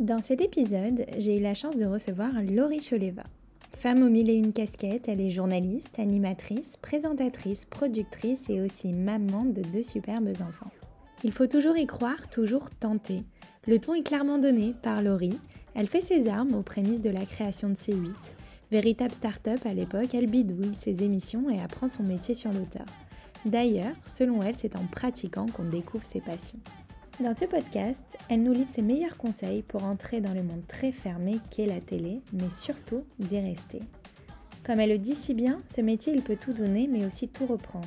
Dans cet épisode, j'ai eu la chance de recevoir Laurie Choleva. Femme aux mille et une casquettes, elle est journaliste, animatrice, présentatrice, productrice et aussi maman de deux superbes enfants. Il faut toujours y croire, toujours tenter. Le ton est clairement donné par Laurie. Elle fait ses armes aux prémices de la création de C8. Véritable start-up à l'époque, elle bidouille ses émissions et apprend son métier sur l'auteur. D'ailleurs, selon elle, c'est en pratiquant qu'on découvre ses passions. Dans ce podcast, elle nous livre ses meilleurs conseils pour entrer dans le monde très fermé qu'est la télé, mais surtout d'y rester. Comme elle le dit si bien, ce métier il peut tout donner mais aussi tout reprendre.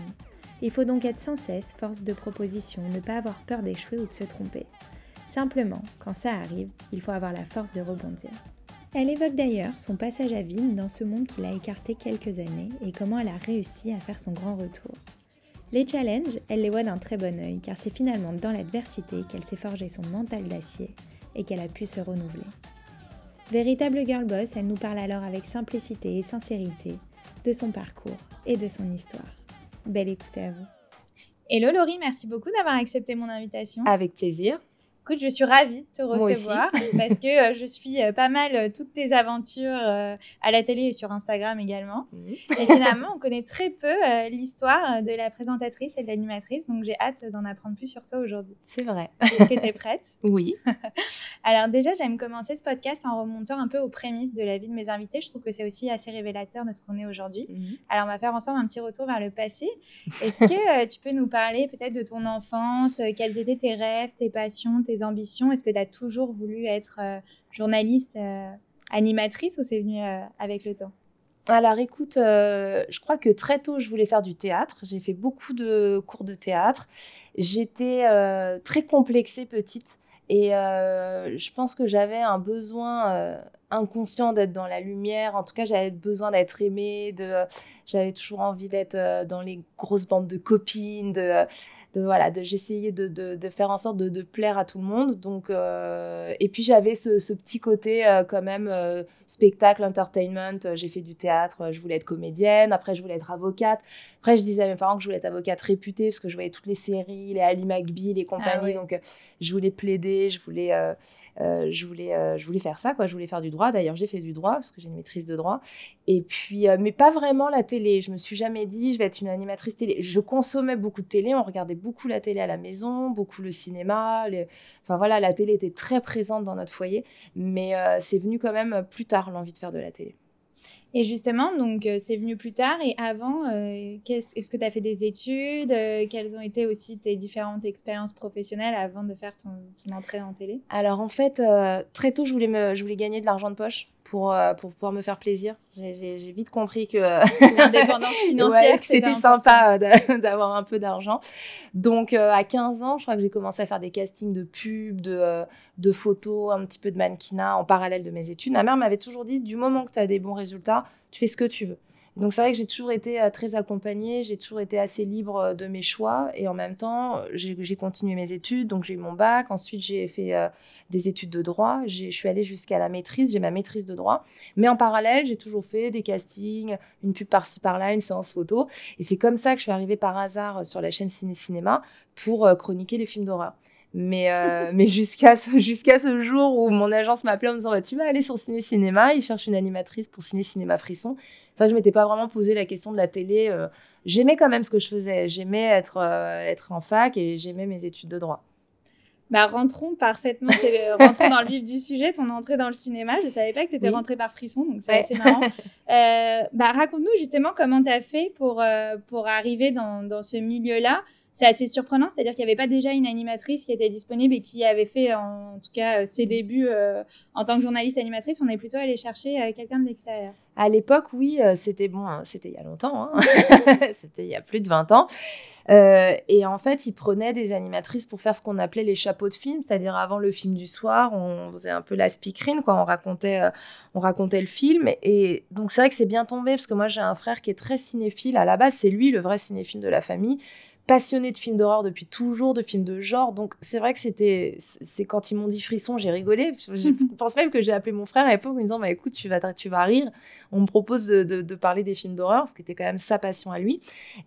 Il faut donc être sans cesse force de proposition, ne pas avoir peur d'échouer ou de se tromper. Simplement, quand ça arrive, il faut avoir la force de rebondir. Elle évoque d'ailleurs son passage à vide dans ce monde qui l'a écarté quelques années et comment elle a réussi à faire son grand retour. Les challenges, elle les voit d'un très bon œil, car c'est finalement dans l'adversité qu'elle s'est forgé son mental d'acier et qu'elle a pu se renouveler. Véritable girl boss, elle nous parle alors avec simplicité et sincérité de son parcours et de son histoire. Belle écoute à vous. Hello Laurie, merci beaucoup d'avoir accepté mon invitation. Avec plaisir. Écoute, je suis ravie de te recevoir parce que euh, je suis euh, pas mal euh, toutes tes aventures à la télé et sur Instagram également. Et finalement, on connaît très peu l'histoire de la présentatrice et de l'animatrice, donc j'ai hâte d'en apprendre plus sur toi aujourd'hui. C'est vrai. Est-ce que tu es prête? Oui. Alors déjà, j'aime commencer ce podcast en remontant un peu aux prémices de la vie de mes invités. Je trouve que c'est aussi assez révélateur de ce qu'on est aujourd'hui. Mhm. Alors on va faire ensemble un petit retour vers le passé. Est-ce que tu peux nous parler peut-être de ton enfance, quels étaient tes rêves, tes passions, tes ambitions? Est-ce que tu as toujours voulu être euh, journaliste, euh, animatrice ou c'est venu euh, avec le temps? Alors écoute, je crois que très tôt je voulais faire du théâtre. J'ai fait beaucoup de cours de théâtre. J'étais très complexée petite et je pense que j'avais un besoin inconscient d'être dans la lumière. En tout cas, j'avais besoin d'être aimée. De, j'avais toujours envie d'être dans les grosses bandes de copines, de de voilà, de j'essayais de, de, de, faire en sorte de, de, plaire à tout le monde. Donc euh, et puis j'avais ce, ce, petit côté euh, quand même euh, spectacle, entertainment. J'ai fait du théâtre, je voulais être comédienne. Après je voulais être avocate. Après je disais à mes parents que je voulais être avocate réputée parce que je voyais toutes les séries, les Ali McBeal et compagnie. Ah Donc je voulais plaider, je voulais je voulais je voulais faire ça quoi je voulais faire du droit d'ailleurs j'ai fait du droit parce que j'ai une maîtrise de droit et puis mais pas vraiment la télé je me suis jamais dit je vais être une animatrice télé je consommais beaucoup de télé on regardait beaucoup la télé à la maison beaucoup le cinéma enfin voilà la télé était très présente dans notre foyer mais c'est venu quand même plus tard l'envie de faire de la télé et justement, donc euh, c'est venu plus tard. Et avant, euh, est-ce que tu as fait des études euh, Quelles ont été aussi tes différentes expériences professionnelles avant de faire ton, ton entrée en télé? Alors en fait, très tôt, je voulais, me, je voulais gagner de l'argent de poche pour, pour pouvoir me faire plaisir. J'ai vite compris que l'indépendance financière, c'était sympa d'avoir un peu d'argent. Donc à 15 ans, je crois que j'ai commencé à faire des castings de pubs, de, de photos, un petit peu de mannequinat en parallèle de mes études. Ma mère m'avait toujours dit, du moment que tu as des bons résultats, tu fais ce que tu veux. Donc c'est vrai que j'ai toujours été euh, très accompagnée, j'ai toujours été assez libre euh, de mes choix et en même temps j'ai continué mes études, donc j'ai eu mon bac, ensuite j'ai fait euh, des études de droit, je suis allée jusqu'à la maîtrise, j'ai ma maîtrise de droit, mais en parallèle j'ai toujours fait des castings, une pub par-ci par-là, une séance photo. Et c'est comme ça que je suis arrivée par hasard sur la chaîne Ciné Cinéma pour chroniquer les films d'horreur. Mais, euh, mais jusqu'à ce, jour où mon agence m'appelait en me disant bah, Tu vas aller sur Ciné Cinéma, ils cherchent une animatrice pour Ciné Cinéma Frisson. Enfin, je m'étais pas vraiment posé la question de la télé. Euh, j'aimais quand même ce que je faisais. J'aimais être, euh, être en fac et j'aimais mes études de droit. Bah, rentrons parfaitement, rentrons dans le vif du sujet, ton entrée dans le cinéma. Je savais pas que tu étais rentrée par Frisson, donc c'est assez marrant. bah, raconte-nous justement comment tu as fait pour, pour arriver dans, dans ce milieu-là. C'est assez surprenant, c'est-à-dire qu'il n'y avait pas déjà une animatrice qui était disponible et qui avait fait en, tout cas euh, ses débuts euh, en tant que journaliste animatrice. On est plutôt allé chercher euh, quelqu'un de l'extérieur. À l'époque, oui, c'était bon, hein, c'était il y a longtemps, hein. c'était il y a plus de 20 ans. Euh, et en fait, ils prenaient des animatrices pour faire ce qu'on appelait les chapeaux de film, c'est-à-dire avant le film du soir, on faisait un peu la speakerine, quoi. On racontait, euh, on racontait le film. Et donc c'est vrai que c'est bien tombé parce que moi j'ai un frère qui est très cinéphile. À la base, c'est lui le vrai cinéphile de la famille passionnée de films d'horreur depuis toujours, de films de genre. Donc c'est vrai que c'était, c'est quand ils m'ont dit frisson, j'ai rigolé. Je pense même que j'ai appelé mon frère à l'époque en me disant, bah écoute, tu vas, tu vas rire. On me propose de, de, parler des films d'horreur, ce qui était quand même sa passion à lui.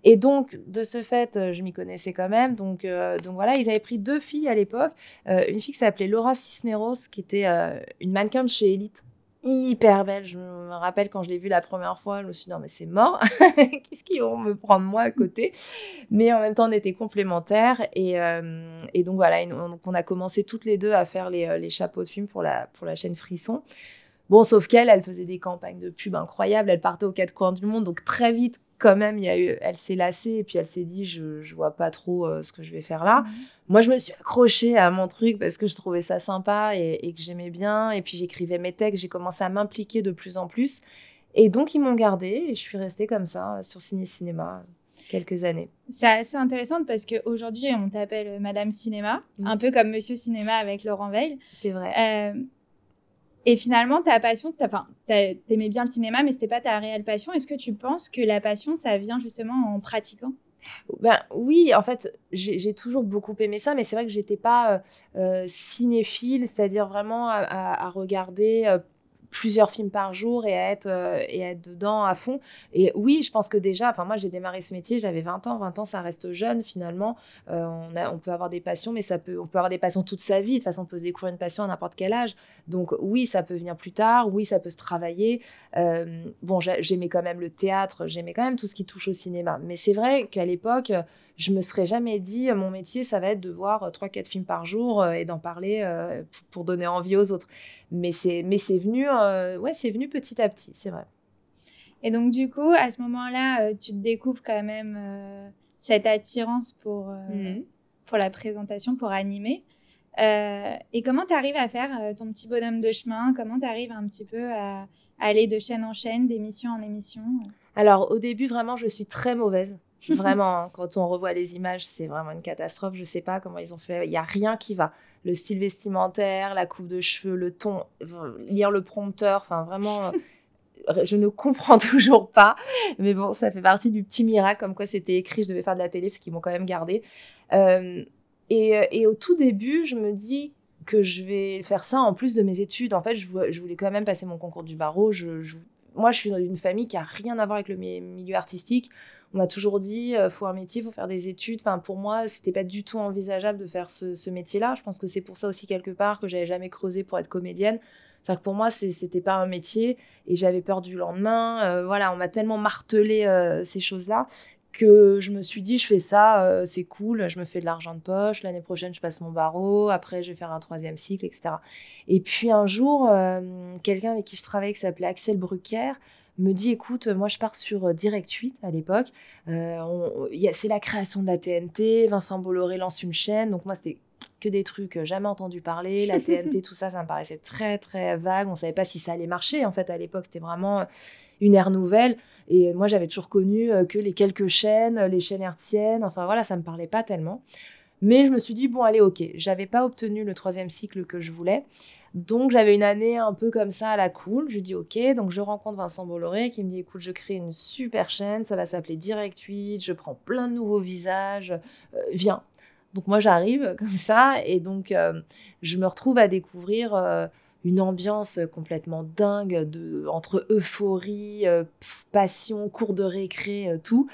Et donc de ce fait, je m'y connaissais quand même. Donc euh, donc voilà, ils avaient pris deux filles à l'époque, euh, une fille qui s'appelait Laura Cisneros, qui était euh, une mannequin de chez Elite hyper belle. Je me rappelle quand je l'ai vue la première fois, je me suis dit non mais c'est mort, qu'est-ce qu'ils vont me prendre moi à côté? Mais en même temps on était complémentaires et, euh, et donc voilà, donc on a commencé toutes les deux à faire les, euh, les chapeaux de film pour la, pour la chaîne Frisson. Bon, sauf qu'elle, elle faisait des campagnes de pub incroyables, elle partait aux quatre coins du monde, donc très vite, quand même, il y a eu, elle s'est lassée et puis elle s'est dit, je, je vois pas trop euh, ce que je vais faire là. Mhm. Moi, je me suis accrochée à mon truc parce que je trouvais ça sympa et, et que j'aimais bien. Et puis j'écrivais mes textes, j'ai commencé à m'impliquer de plus en plus. Et donc, ils m'ont gardée et je suis restée comme ça sur Ciné Cinéma quelques années. C'est assez intéressant parce qu'aujourd'hui, on t'appelle Madame Cinéma, un peu comme Monsieur Cinéma avec Laurent Veil. C'est vrai. Euh, et finalement, ta passion, enfin, t'aimais bien le cinéma, mais c'était pas ta réelle passion. Est-ce que tu penses que la passion, ça vient justement en pratiquant? Ben, oui, en fait, j'ai toujours beaucoup aimé ça, mais c'est vrai que j'étais pas euh, euh, cinéphile, c'est-à-dire vraiment à, regarder euh, plusieurs films par jour et à être euh, et être dedans à fond. Et oui je pense que déjà enfin moi j'ai démarré ce métier j'avais 20 ans 20 ans ça reste jeune finalement. Euh, on a on peut avoir des passions mais ça peut on peut avoir des passions toute sa vie. De toute façon on peut se découvrir une passion à n'importe quel âge. Donc oui ça peut venir plus tard. Oui ça peut se travailler. Euh, bon j'aimais quand même le théâtre j'aimais quand même tout ce qui touche au cinéma. Mais c'est vrai qu'à l'époque je me serais jamais dit mon métier ça va être de voir trois quatre films par jour et d'en parler pour donner envie aux autres. Mais c'est mais c'est venu euh, ouais c'est venu petit à petit c'est vrai. Et donc du coup à ce moment-là euh, tu te découvres quand même euh, cette attirance pour mhm. pour la présentation pour animer. Et comment tu arrives à faire ton petit bonhomme de chemin? Comment tu arrives un petit peu à, aller de chaîne en chaîne d'émission en émission? Alors au début vraiment je suis très mauvaise Vraiment, hein, quand on revoit les images, c'est vraiment une catastrophe. Je sais pas comment ils ont fait. Il n'y a rien qui va le style vestimentaire, la coupe de cheveux, le ton, lire le prompteur, enfin vraiment, euh, je ne comprends toujours pas. Mais bon, ça fait partie du petit miracle, comme quoi c'était écrit, je devais faire de la télé, ce qu'ils m'ont quand même gardé. Euh, et, au tout début, je me dis que je vais faire ça en plus de mes études. En fait, je, voulais quand même passer mon concours du barreau. moi, je suis dans une famille qui a rien à voir avec le milieu artistique on m'a toujours dit il euh, faut un métier, faut faire des études. Enfin, pour moi, c'était pas du tout envisageable de faire ce, métier-là. Je pense que c'est pour ça aussi quelque part que j'avais jamais creusé pour être comédienne. C'est-à-dire que pour moi, c'était pas un métier et j'avais peur du lendemain. Euh, voilà, on m'a tellement martelé euh, ces choses-là que je me suis dit je fais ça, c'est cool, je me fais de l'argent de poche. L'année prochaine, je passe mon barreau. Après, je vais faire un troisième cycle, etc. Et puis un jour, quelqu'un avec qui je travaillais qui s'appelait Axel Brucker me dit écoute, moi je pars sur euh, Direct 8 à l'époque. Euh, c'est la création de la TNT. Vincent Bolloré lance une chaîne. Donc moi c'était que des trucs euh, jamais entendu parler. La TNT, tout ça, ça me paraissait très très vague. On savait pas si ça allait marcher. En fait, à l'époque, c'était vraiment une ère nouvelle. Et moi, j'avais toujours connu que les quelques chaînes, les chaînes hertziennes. Enfin voilà, ça me parlait pas tellement. Mais je me suis dit bon allez ok, j'avais pas obtenu le troisième cycle que je voulais. Donc j'avais une année un peu comme ça à la cool. Je dis ok, donc je rencontre Vincent Bolloré qui me dit écoute, je crée une super chaîne, ça va s'appeler Direct 8, je prends plein de nouveaux visages, euh, viens. Donc moi j'arrive comme ça et donc euh, je me retrouve à découvrir euh, une ambiance complètement dingue de entre euphorie, passion, cours de récré, tout.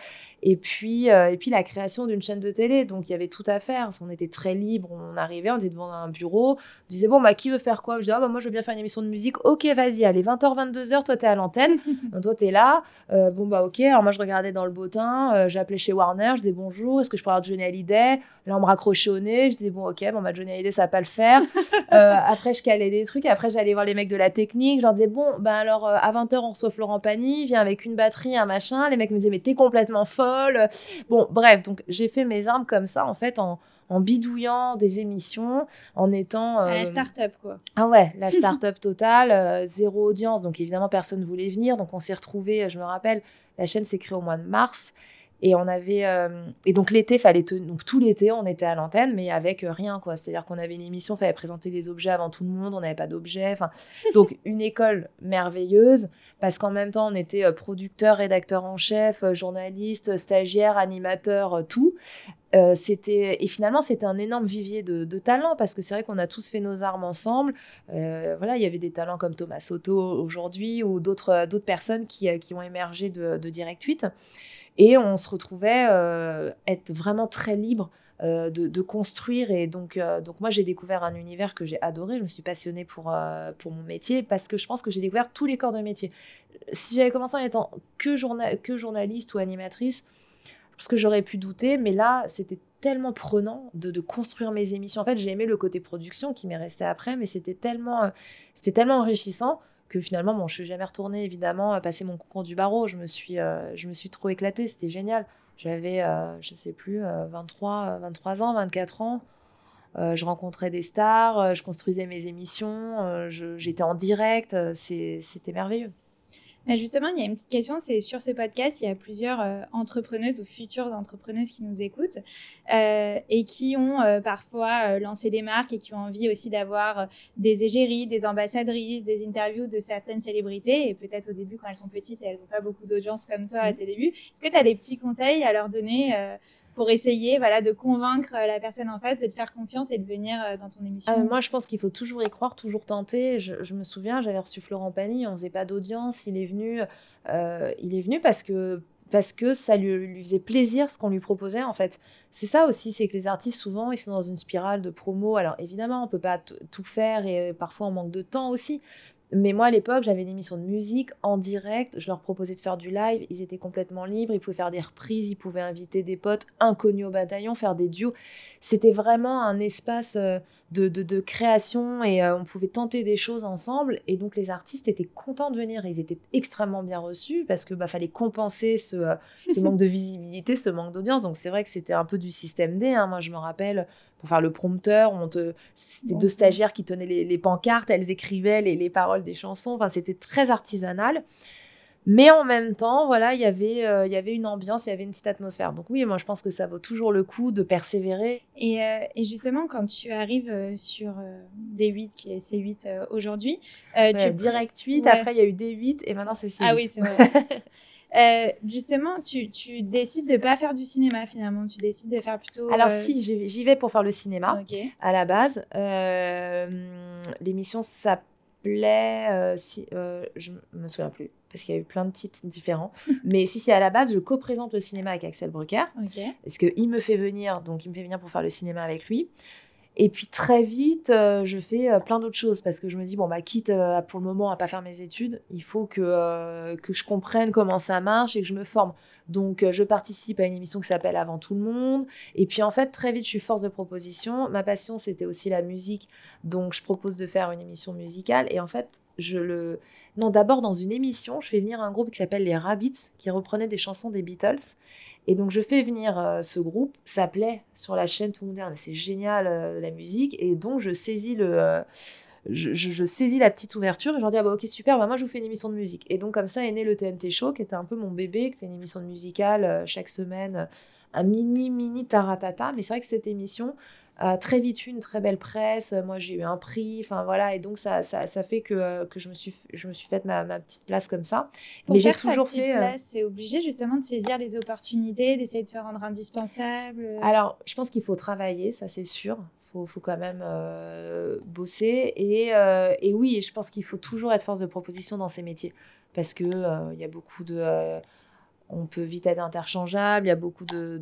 Et puis, euh, et puis la création d'une chaîne de télé. Donc il y avait tout à faire. On était très libre. On arrivait, on était devant un bureau. On disait, bon, bah, qui veut faire quoi? Je disais, ah, bah, moi, je veux bien faire une émission de musique. Ok, vas-y, allez, 20h, 22h, toi, t'es à l'antenne. toi, t'es là. Euh, bon, bah, ok. Alors, moi, je regardais dans le bottin. Euh, J'appelais chez Warner. Je disais, bonjour, est-ce que je peux avoir Johnny Hallyday? Là, on me raccrochait au nez. Je disais, bon, ok, bon, bah, Johnny Hallyday, ça va pas le faire. après, je calais des trucs. Après, j'allais voir les mecs de la technique. Je leur disais, bon, bah, alors, à 20h, on reçoit Florent Pagny. Vient avec une batterie, un machin. Les mecs me disaient, mais t'es complètement fort Bon, bref, donc j'ai fait mes armes comme ça, en fait, en, en bidouillant des émissions, en étant... À la start-up, quoi. Ah ouais, la start-up totale, zéro audience, donc évidemment, personne ne voulait venir. Donc on s'est retrouvés, je me rappelle, la chaîne s'est créée au mois de mars. Et on avait euh, et donc l'été fallait donc tout l'été on était à l'antenne mais avec euh, rien quoi. C'est-à-dire qu'on avait une émission, fallait présenter des objets avant tout le monde, on n'avait pas d'objets. Enfin donc une école merveilleuse parce qu'en même temps on était euh, producteur, rédacteur en chef, journaliste, stagiaire, animateur, tout. c'était et finalement c'était un énorme vivier de, de talents parce que c'est vrai qu'on a tous fait nos armes ensemble. voilà, il y avait des talents comme Thomas Soto aujourd'hui ou d'autres d'autres personnes qui, qui ont émergé de, de Direct 8. Et on se retrouvait euh, être vraiment très libre euh, de, construire. Et donc, euh, donc moi, j'ai découvert un univers que j'ai adoré. Je me suis passionnée pour, pour mon métier parce que je pense que j'ai découvert tous les corps de métier. Si j'avais commencé en étant que, journaliste ou animatrice, parce que j'aurais pu douter, mais là, c'était tellement prenant de, de, construire mes émissions. En fait, j'ai aimé le côté production qui m'est resté après, mais c'était tellement, c'était tellement enrichissant que finalement, bon, je suis jamais retournée évidemment passer mon concours du barreau. Je me suis, euh, je me suis trop éclatée, c'était génial. J'avais, euh, je sais plus, 23, euh, 23 ans, 24 ans. je rencontrais des stars, je construisais mes émissions, j'étais en direct, c'était merveilleux justement, il y a une petite question, c'est sur ce podcast, il y a plusieurs euh, entrepreneuses ou futures entrepreneuses qui nous écoutent euh, et qui ont euh, parfois lancé des marques et qui ont envie aussi d'avoir des égéries, des ambassadrices, des interviews de certaines célébrités et peut-être au début quand elles sont petites et elles n'ont pas beaucoup d'audience comme toi à tes débuts. Est-ce que tu as des petits conseils à leur donner pour essayer voilà, de convaincre la personne en face de te faire confiance et de venir dans ton émission Moi, je pense qu'il faut toujours y croire, toujours tenter. Je, je me souviens, j'avais reçu Florent Pagny, on faisait pas d'audience, il est venu, euh, il est venu parce que parce que ça lui, lui faisait plaisir ce qu'on lui proposait en fait. C'est ça aussi, c'est que les artistes souvent ils sont dans une spirale de promo. Alors évidemment on peut pas tout faire et euh, parfois on manque de temps aussi. Mais moi à l'époque j'avais une émission de musique en direct, je leur proposais de faire du live, ils étaient complètement libres, ils pouvaient faire des reprises, ils pouvaient inviter des potes inconnus au bataillon, faire des duos. C'était vraiment un espace euh, de, création et euh, on pouvait tenter des choses ensemble. Et donc les artistes étaient contents de venir. Ils étaient extrêmement bien reçus parce que bah, fallait compenser ce, euh, manque de visibilité, ce manque d'audience. Donc c'est vrai que c'était un peu du système D. Hein. Moi je me rappelle pour faire le prompteur, on te... c'était deux stagiaires qui tenaient les, pancartes, elles écrivaient les, les paroles des chansons. Enfin c'était très artisanal. Mais en même temps, voilà, il y avait, euh, il y avait une ambiance, il y avait une petite atmosphère. Donc oui, moi je pense que ça vaut toujours le coup de persévérer. Et, euh, et justement, quand tu arrives euh, sur D8, qui est C8 aujourd'hui, tu direct 8, après il y a eu D8 et maintenant c'est C8. Ah oui, c'est vrai. justement, tu, tu, décides de pas faire du cinéma finalement, tu décides de faire plutôt. Alors si, j'y vais pour faire le cinéma à la base. L'émission s'appelait, si, je me souviens plus parce qu'il y a eu plein de titres différents. Mais si c'est à la base, je co-présente le cinéma avec Axel Brucker. Parce qu'il me fait venir, donc il me fait venir pour faire le cinéma avec lui. Et puis très vite, euh, je fais euh, plein d'autres choses parce que je me dis, bon, bah, quitte euh, pour le moment à pas faire mes études, il faut que, que je comprenne comment ça marche et que je me forme. Donc, je participe à une émission qui s'appelle Avant tout le monde. Et puis, en fait, très vite, je suis force de proposition. Ma passion, c'était aussi la musique. Donc, je propose de faire une émission musicale. Et en fait, je le. Non, d'abord, dans une émission, je fais venir un groupe qui s'appelle les Rabbits, qui reprenait des chansons des Beatles. Et donc, je fais venir euh, ce groupe, ça plaît sur la chaîne, tout ah, c'est génial euh, la musique. Et donc, je saisis le. Euh, je, saisis la petite ouverture et je leur dis ah bah ok super bah moi je vous fais une émission de musique et donc comme ça est né le TNT Show qui était un peu mon bébé qui était une émission de musicale chaque semaine un mini mini taratata mais c'est vrai que cette émission très vite une très belle presse. Moi, j'ai eu un prix. Enfin, voilà. Et donc, ça, ça, ça fait que, euh, que je, me suis, je me suis faite ma, ma petite place comme ça. Mais j'ai toujours fait. Euh, c'est obligé justement de saisir les opportunités, d'essayer de se rendre indispensable. Alors, je pense qu'il faut travailler, ça c'est sûr. Faut, faut, quand même euh, bosser. Et, et oui, je pense qu'il faut toujours être force de proposition dans ces métiers. Parce qu'il il y a beaucoup de on peut vite être interchangeable, il y a beaucoup de,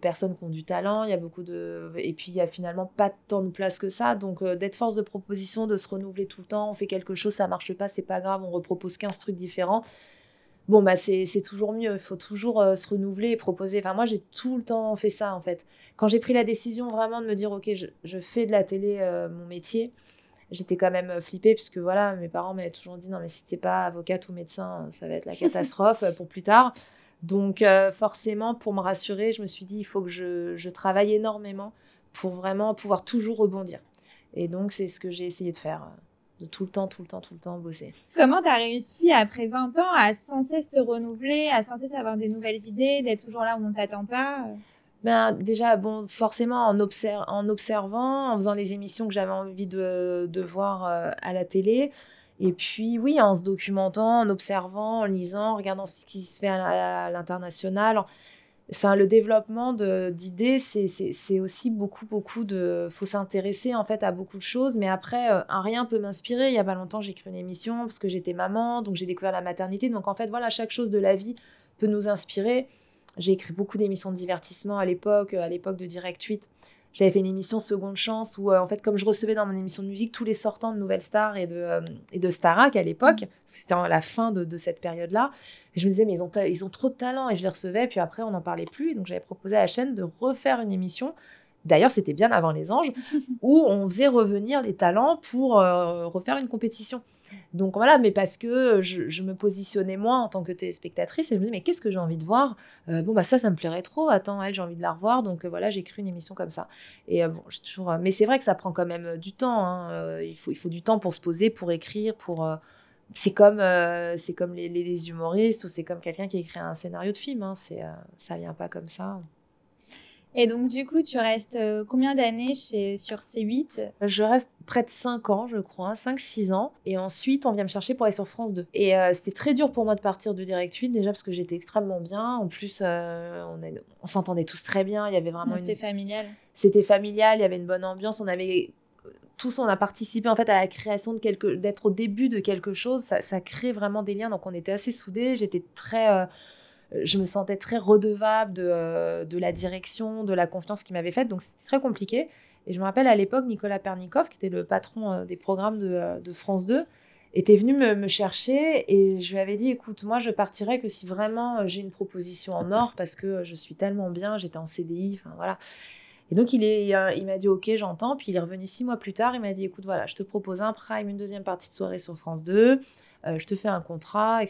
personnes qui ont du talent, il y a beaucoup de... Et puis il y a finalement pas tant de place que ça, donc euh, d'être force de proposition, de se renouveler tout le temps, on fait quelque chose, ça marche pas, c'est pas grave, on repropose 15 trucs différents. Bon, bah c'est toujours mieux, il faut toujours euh, se renouveler et proposer. Enfin, moi j'ai tout le temps fait ça en fait. Quand j'ai pris la décision vraiment de me dire, ok, je, fais de la télé euh, mon métier, j'étais quand même flippée puisque voilà, mes parents m'avaient toujours dit, non mais si t'es pas avocate ou médecin, ça va être la catastrophe pour plus tard. Donc forcément, pour me rassurer, je me suis dit, il faut que je, je travaille énormément pour vraiment pouvoir toujours rebondir. Et donc, c'est ce que j'ai essayé de faire de tout le temps, tout le temps, tout le temps bosser. Comment tu as réussi après 20 ans à sans cesse te renouveler, à sans cesse avoir des nouvelles idées, d'être toujours là où on t'attend pas ben, déjà, bon, forcément, en, en observant, en faisant les émissions que j'avais envie de, de voir euh, à la télé. Et puis, oui, en se documentant, en observant, en lisant, en regardant ce qui se fait à l'international, Enfin, le développement d'idées, c'est aussi beaucoup, beaucoup de. faut s'intéresser en fait à beaucoup de choses, mais après, euh, un rien peut m'inspirer. Il y a pas longtemps, j'ai écrit une émission parce que j'étais maman, donc j'ai découvert la maternité. Donc en fait, voilà, chaque chose de la vie peut nous inspirer. J'ai écrit beaucoup d'émissions de divertissement à l'époque, à l'époque de Direct 8 j'avais fait une émission Seconde Chance où, euh, en fait, comme je recevais dans mon émission de musique tous les sortants de Nouvelle Star et de, euh, et de Starac à l'époque, mm. c'était à la fin de, de cette période-là, je me disais, mais ils ont, ils ont trop de talent et je les recevais, puis après, on n'en parlait plus. donc, j'avais proposé à la chaîne de refaire une émission. D'ailleurs, c'était bien avant les anges, où on faisait revenir les talents pour euh, refaire une compétition. Donc voilà, mais parce que je, me positionnais moi en tant que téléspectatrice et je me disais, mais qu'est-ce que j'ai envie de voir? Euh, Bon, bah ça, ça me plairait trop. Attends, elle, j'ai envie de la revoir. Donc euh, voilà, j'ai une émission comme ça. Et euh, bon, j'ai toujours. mais c'est vrai que ça prend quand même du temps. Hein. il, faut, il faut du temps pour se poser, pour écrire, pour. c'est comme, c'est comme les, les, humoristes ou c'est comme quelqu'un qui écrit un scénario de film. Hein. C'est, ça vient pas comme ça. Et donc, du coup, tu restes euh, combien d'années chez, sur C8 Je reste près de 5 ans, je crois, 5-6 ans. Et ensuite, on vient me chercher pour aller sur France 2. Et euh, c'était très dur pour moi de partir de Direct 8, déjà parce que j'étais extrêmement bien. En plus, euh, on, s'entendait tous très bien. Il y avait vraiment. C'était familial. C'était familial, il y avait une bonne ambiance. On avait tous on a participé en fait à la création de quelque d'être au début de quelque chose ça, ça crée vraiment des liens donc on était assez soudés j'étais très je me sentais très redevable euh, de, la direction, de la confiance qu'il m'avait faite. Donc c'était très compliqué. Et je me rappelle à l'époque, Nicolas Pernikov, qui était le patron euh, des programmes euh, de, France 2, était venu me, chercher et je lui avais dit écoute, moi je partirais que si vraiment j'ai une proposition en or parce que je suis tellement bien, j'étais en CDI, enfin voilà. Et donc il, il m'a dit ok, j'entends. Puis il est revenu six mois plus tard, il m'a dit écoute, voilà, je te propose un prime, une deuxième partie de soirée sur France 2, je te fais un contrat,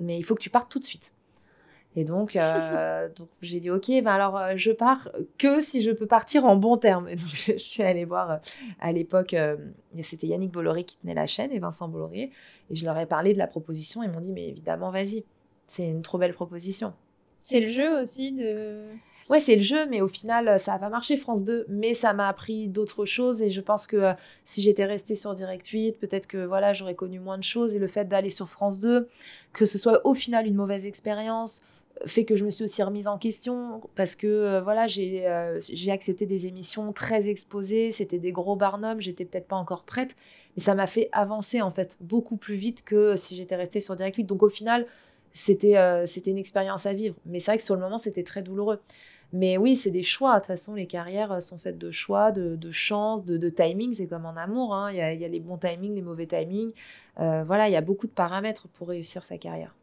mais il faut que tu partes tout de suite. Et donc, euh, donc j'ai dit, ok, ben alors euh, je pars que si je peux partir en bon terme. Et donc, je, suis allée voir euh, à l'époque, c'était Yannick Bolloré qui tenait la chaîne et Vincent Bolloré. Et je leur ai parlé de la proposition. Ils m'ont dit, mais évidemment, vas-y, c'est une trop belle proposition. C'est le jeu aussi de. Ouais, c'est le jeu, mais au final, ça n'a pas marché France 2, mais ça m'a appris d'autres choses et je pense que si j'étais restée sur Direct 8, peut-être que voilà, j'aurais connu moins de choses et le fait d'aller sur France 2, que ce soit au final une mauvaise expérience, fait que je me suis aussi remise en question parce que euh, voilà euh, j'ai accepté des émissions très exposées c'était des gros barnums j'étais peut-être pas encore prête mais ça m'a fait avancer en fait beaucoup plus vite que si j'étais restée sur Direct 8 donc au final c'était euh, c'était une expérience à vivre. Mais c'est vrai que sur le moment c'était très douloureux. Mais oui c'est des choix. De toute façon les carrières sont faites de choix de, de chance de, de timing. C'est comme en amour hein. il, y a, il y, a, les bons timings les mauvais timings. Voilà il y a beaucoup de paramètres pour réussir sa carrière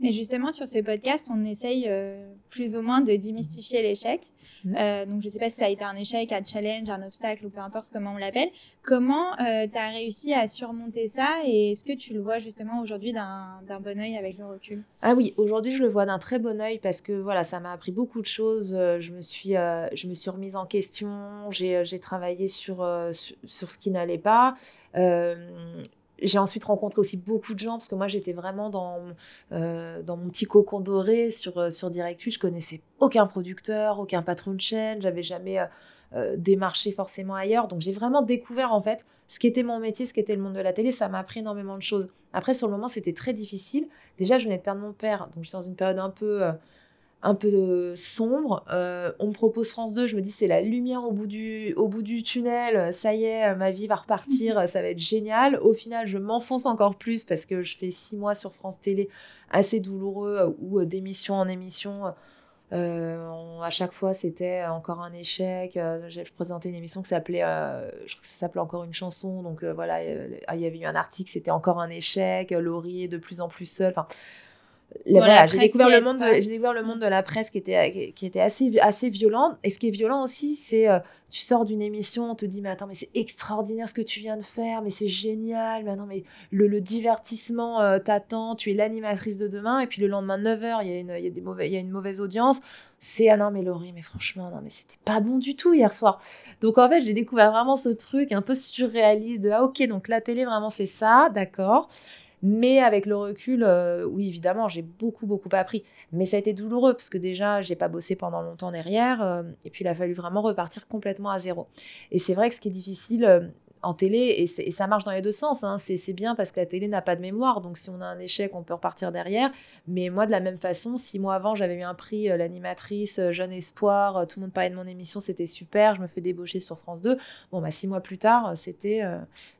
mais justement, sur ce podcast, on essaye euh, plus ou moins de démystifier l'échec. Mm. Euh, donc, je ne sais pas si ça a été un échec, un challenge, un obstacle ou peu importe comment on l'appelle. Comment euh, tu as réussi à surmonter ça et est-ce que tu le vois justement aujourd'hui d'un bon oeil avec le recul? Ah oui, aujourd'hui, je le vois d'un très bon oeil parce que voilà, ça m'a appris beaucoup de choses. Euh, je me suis, je me suis remise en question. J'ai travaillé sur, sur, sur, ce qui n'allait pas j'ai ensuite rencontré aussi beaucoup de gens parce que moi j'étais vraiment dans, euh, mon petit cocon doré sur, euh, sur Direct 8. Je connaissais aucun producteur, aucun patron de chaîne, j'avais jamais euh, démarché forcément ailleurs. Donc j'ai vraiment découvert en fait ce qu'était mon métier, ce qu'était le monde de la télé. Ça m'a appris énormément de choses. Après, sur le moment, c'était très difficile. Déjà, je venais de perdre mon père, donc j'étais dans une période un peu un peu sombre. Euh, on me propose France 2, je me dis c'est la lumière au bout, du, au bout du tunnel, ça y est, ma vie va repartir, ça va être génial. Au final, je m'enfonce encore plus parce que je fais six mois sur France Télé assez douloureux ou euh, d'émission en émission. Euh, à chaque fois, c'était encore un échec. J'ai présenté une émission qui s'appelait, je crois que ça s'appelait encore une chanson. Donc voilà, il y avait eu un article, c'était encore un échec. Laurie est de plus en plus seule. Enfin, j'ai découvert le monde de, j'ai découvert le monde de la presse qui était qui était assez assez violent et ce qui est violent aussi c'est euh, tu sors d'une émission on te dit mais attends mais c'est extraordinaire ce que tu viens de faire mais c'est génial mais non mais le, le divertissement euh, t'attend tu es l'animatrice de demain et puis le lendemain 9h il y a une il y a des mauvais il y a une mauvaise audience. C'est ah non mais Laurie mais franchement non mais c'était pas bon du tout hier soir. Donc en fait j'ai découvert vraiment ce truc un peu surréaliste de ah ok donc la télé vraiment c'est ça d'accord mais avec le recul, euh, oui, évidemment, j'ai beaucoup, beaucoup appris. Mais ça a été douloureux parce que déjà, j'ai pas bossé pendant longtemps derrière. Euh, et puis, il a fallu vraiment repartir complètement à zéro. Et c'est vrai que ce qui est difficile, euh, en télé, et, ça marche dans les deux sens. Hein. C'est bien parce que la télé n'a pas de mémoire, donc si on a un échec, on peut repartir derrière. Mais moi, de la même façon, six mois avant, j'avais eu un prix, euh, l'animatrice euh, Jeune Espoir, euh, tout le monde parlait de mon émission, c'était super, je me fais débaucher sur France 2. Bon, bah, six mois plus tard, c'était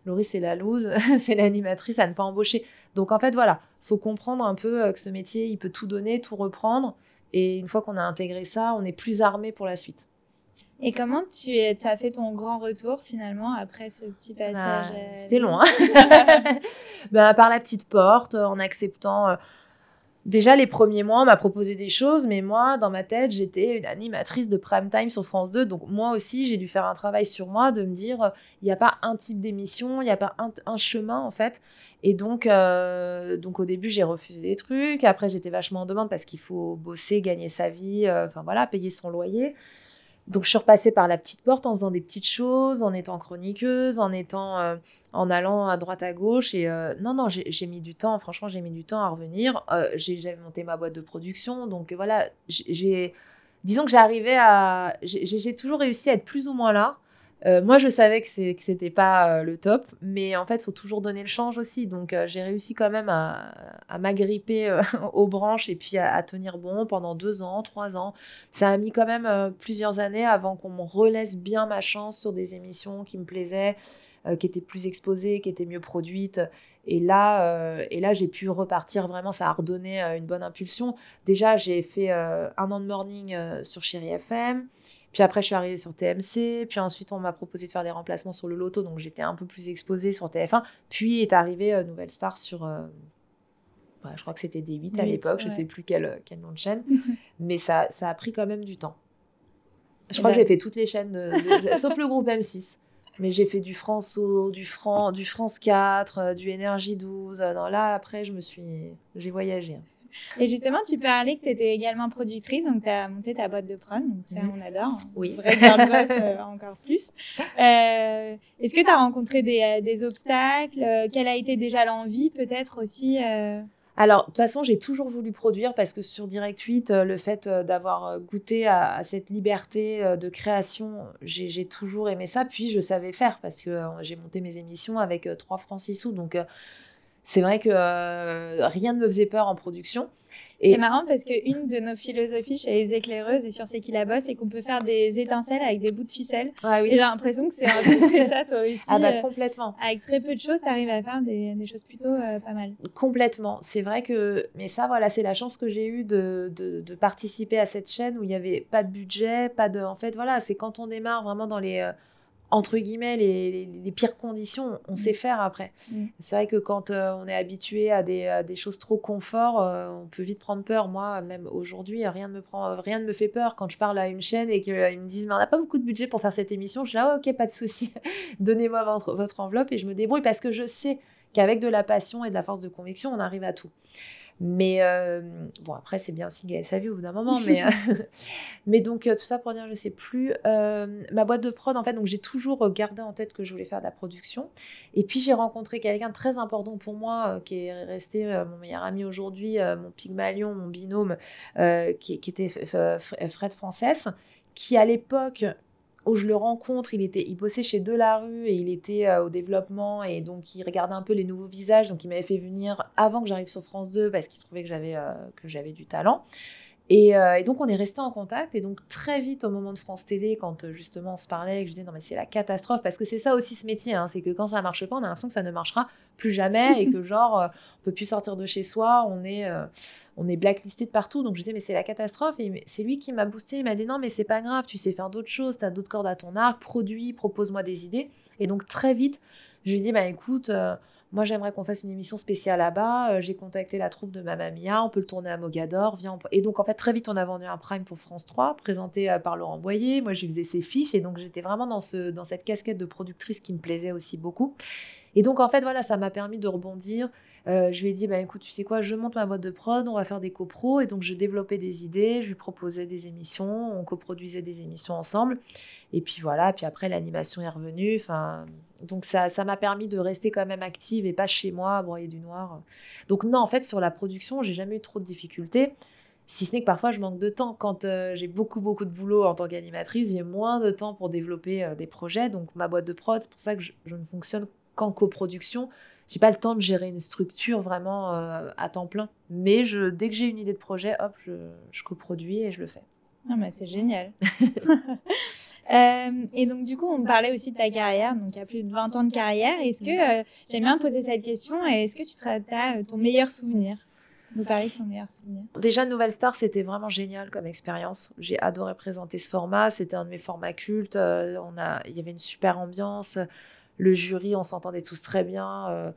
Laurie, c'est la loose, c'est l'animatrice à ne pas embaucher. Donc en fait, voilà, faut comprendre un peu que ce métier, il peut tout donner, tout reprendre. Et une fois qu'on a intégré ça, on est plus armé pour la suite. Et comment tu, as fait ton grand retour finalement après ce petit bah, passage C'était long, hein bah, Par la petite porte, en acceptant. Euh, déjà, les premiers mois, on m'a proposé des choses, mais moi, dans ma tête, j'étais une animatrice de prime time sur France 2. Donc, moi aussi, j'ai dû faire un travail sur moi de me dire il n'y a pas un type d'émission, il n'y a pas un, chemin, en fait. Et donc, euh, donc au début, j'ai refusé des trucs. Après, j'étais vachement en demande parce qu'il faut bosser, gagner sa vie, euh, enfin voilà, payer son loyer. Donc je suis repassée par la petite porte en faisant des petites choses, en étant chroniqueuse, en étant, euh, en allant à droite à gauche. Et euh, non, non, j'ai mis du temps. Franchement, j'ai mis du temps à revenir. Euh, j'ai monté ma boîte de production, donc voilà, j'ai, disons que j'arrivais à, j'ai toujours réussi à être plus ou moins là. Euh, moi, je savais que c'était pas euh, le top, mais en fait, faut toujours donner le change aussi. Donc, euh, j'ai réussi quand même à, m'agripper aux branches et puis à, tenir bon pendant deux ans, trois ans. Ça a mis quand même plusieurs années avant qu'on me relaisse bien ma chance sur des émissions qui me plaisaient, qui étaient plus exposées, qui étaient mieux produites. Et là, et là j'ai pu repartir vraiment, ça a redonné une bonne impulsion. Déjà, j'ai fait un an de morning sur Chéri FM. Puis après, je suis arrivée sur TMC. Puis ensuite, on m'a proposé de faire des remplacements sur le loto. Donc, j'étais un peu plus exposée sur TF1. Puis est arrivée euh, Nouvelle Star sur. Euh, je crois que c'était D8 à l'époque. Je ne sais plus quel, quel, nom de chaîne. Mais ça, ça a pris quand même du temps. Je crois que j'ai fait toutes les chaînes, sauf le groupe M6. Mais j'ai fait du François, du, Fran, du France 4, euh, du Énergie 12. Non, là, après, je me suis. J'ai voyagé. Hein. Et justement, tu parlais que tu étais également productrice, donc tu as monté ta boîte de prod, donc ça, mhm. on adore. Oui. Vrai girl boss euh, encore plus. Euh, Est-ce que tu as rencontré des, euh, des obstacles? Euh, Quelle a été déjà l'envie, peut-être aussi alors, de toute façon, j'ai toujours voulu produire parce que sur Direct 8, le fait d'avoir goûté à, cette liberté de création, j'ai toujours aimé ça. Puis, je savais faire parce que j'ai monté mes émissions avec 3 francs 6 sous. Donc, c'est vrai que euh, rien ne me faisait peur en production. C'est marrant parce qu'une de nos philosophies chez les éclaireuses et sur C'est qui la bosse, c'est qu'on peut faire des étincelles avec des bouts de ficelle. Ah et j'ai l'impression que c'est un peu ça toi aussi. Ah bah euh, complètement. avec très peu de choses, tu arrives à faire des, des choses plutôt euh, pas mal. Complètement. C'est vrai que, mais ça voilà, c'est la chance que j'ai eue de, de, de, participer à cette chaîne où il n'y avait pas de budget, pas de, en fait voilà, c'est quand on démarre vraiment dans les entre guillemets les, les, pires conditions, on mm. sait faire après. Mm. C'est vrai que quand euh, on est habitué à des, des choses trop confort, euh, on peut vite prendre peur. Moi, même aujourd'hui, rien ne me prend, rien ne me fait peur quand je parle à une chaîne et qu'ils me disent mais on n'a pas beaucoup de budget pour faire cette émission. Je dis là ok pas de souci, donnez-moi votre, votre enveloppe et je me débrouille parce que je sais qu'avec de la passion et de la force de conviction, on arrive à tout. Mais euh, bon, après, c'est bien aussi sa vie au bout d'un moment. Mais, euh, mais donc, euh, tout ça pour dire, je sais plus. ma boîte de prod, en fait, donc j'ai toujours gardé en tête que je voulais faire de la production. Et puis, j'ai rencontré quelqu'un de très important pour moi, qui est resté mon meilleur ami aujourd'hui, mon Pygmalion, mon binôme, qui, qui, était Fred Frances, qui à l'époque où je le rencontre, il était, il bossait chez Delarue et il était euh, au développement et donc il regardait un peu les nouveaux visages. Donc il m'avait fait venir avant que j'arrive sur France 2 parce qu'il trouvait que j'avais euh, que j'avais du talent. Euh, et, donc on est resté en contact et donc très vite au moment de France Télé quand justement on se parlait que je disais non mais c'est la catastrophe parce que c'est ça aussi ce métier hein, c'est que quand ça marche pas on a l'impression que ça ne marchera plus jamais et que genre on peut plus sortir de chez soi on est on est blacklisté de partout. Donc je disais, mais c'est la catastrophe. Et c'est lui qui m'a boosté. Il m'a dit, non, mais c'est pas grave, tu sais faire d'autres choses, tu as d'autres cordes à ton arc, produis, propose-moi des idées. Et donc très vite, je lui dit, bah écoute, euh, moi j'aimerais qu'on fasse une émission spéciale là-bas. Euh, j'ai contacté la troupe de Mamma Mia, on peut le tourner à Mogador. Et donc en fait très vite on a vendu un prime pour France 3, présenté euh, par Laurent Boyer. Moi je faisais ses fiches et donc j'étais vraiment dans, ce, dans cette casquette de productrice qui me plaisait aussi beaucoup. Et donc en fait voilà, ça m'a permis de rebondir. Euh, je lui ai dit, bah, écoute, tu sais quoi, je monte ma boîte de prod, on va faire des copros. Et donc, je développais des idées, je lui proposais des émissions, on coproduisait des émissions ensemble. Et puis voilà, puis après, l'animation est revenue. Enfin, donc, ça m'a permis de rester quand même active et pas chez moi à broyer du noir. Donc, non, en fait, sur la production, j'ai jamais eu trop de difficultés. Si ce n'est que parfois je manque de temps. Quand euh, j'ai beaucoup beaucoup de boulot en tant qu'animatrice, j'ai moins de temps pour développer euh, des projets. Donc ma boîte de prod, c'est pour ça que je, je ne fonctionne qu'en coproduction j'ai pas le temps de gérer une structure vraiment euh, à temps plein. Mais je, dès que j'ai une idée de projet, hop, je, je coproduis et je le fais. Ah bah c'est génial. euh, et donc du coup, on parlait aussi de ta carrière, donc il y a plus de 20 ans de carrière. Est-ce que, euh, j'aime bien poser cette question, est-ce que tu te as euh, ton meilleur souvenir? Nous parler de ton meilleur souvenir. Déjà, Nouvelle Star, c'était vraiment génial comme expérience. J'ai adoré présenter ce format. C'était un de mes formats cultes. on a, il y avait une super ambiance le jury, on s'entendait tous très bien. Euh,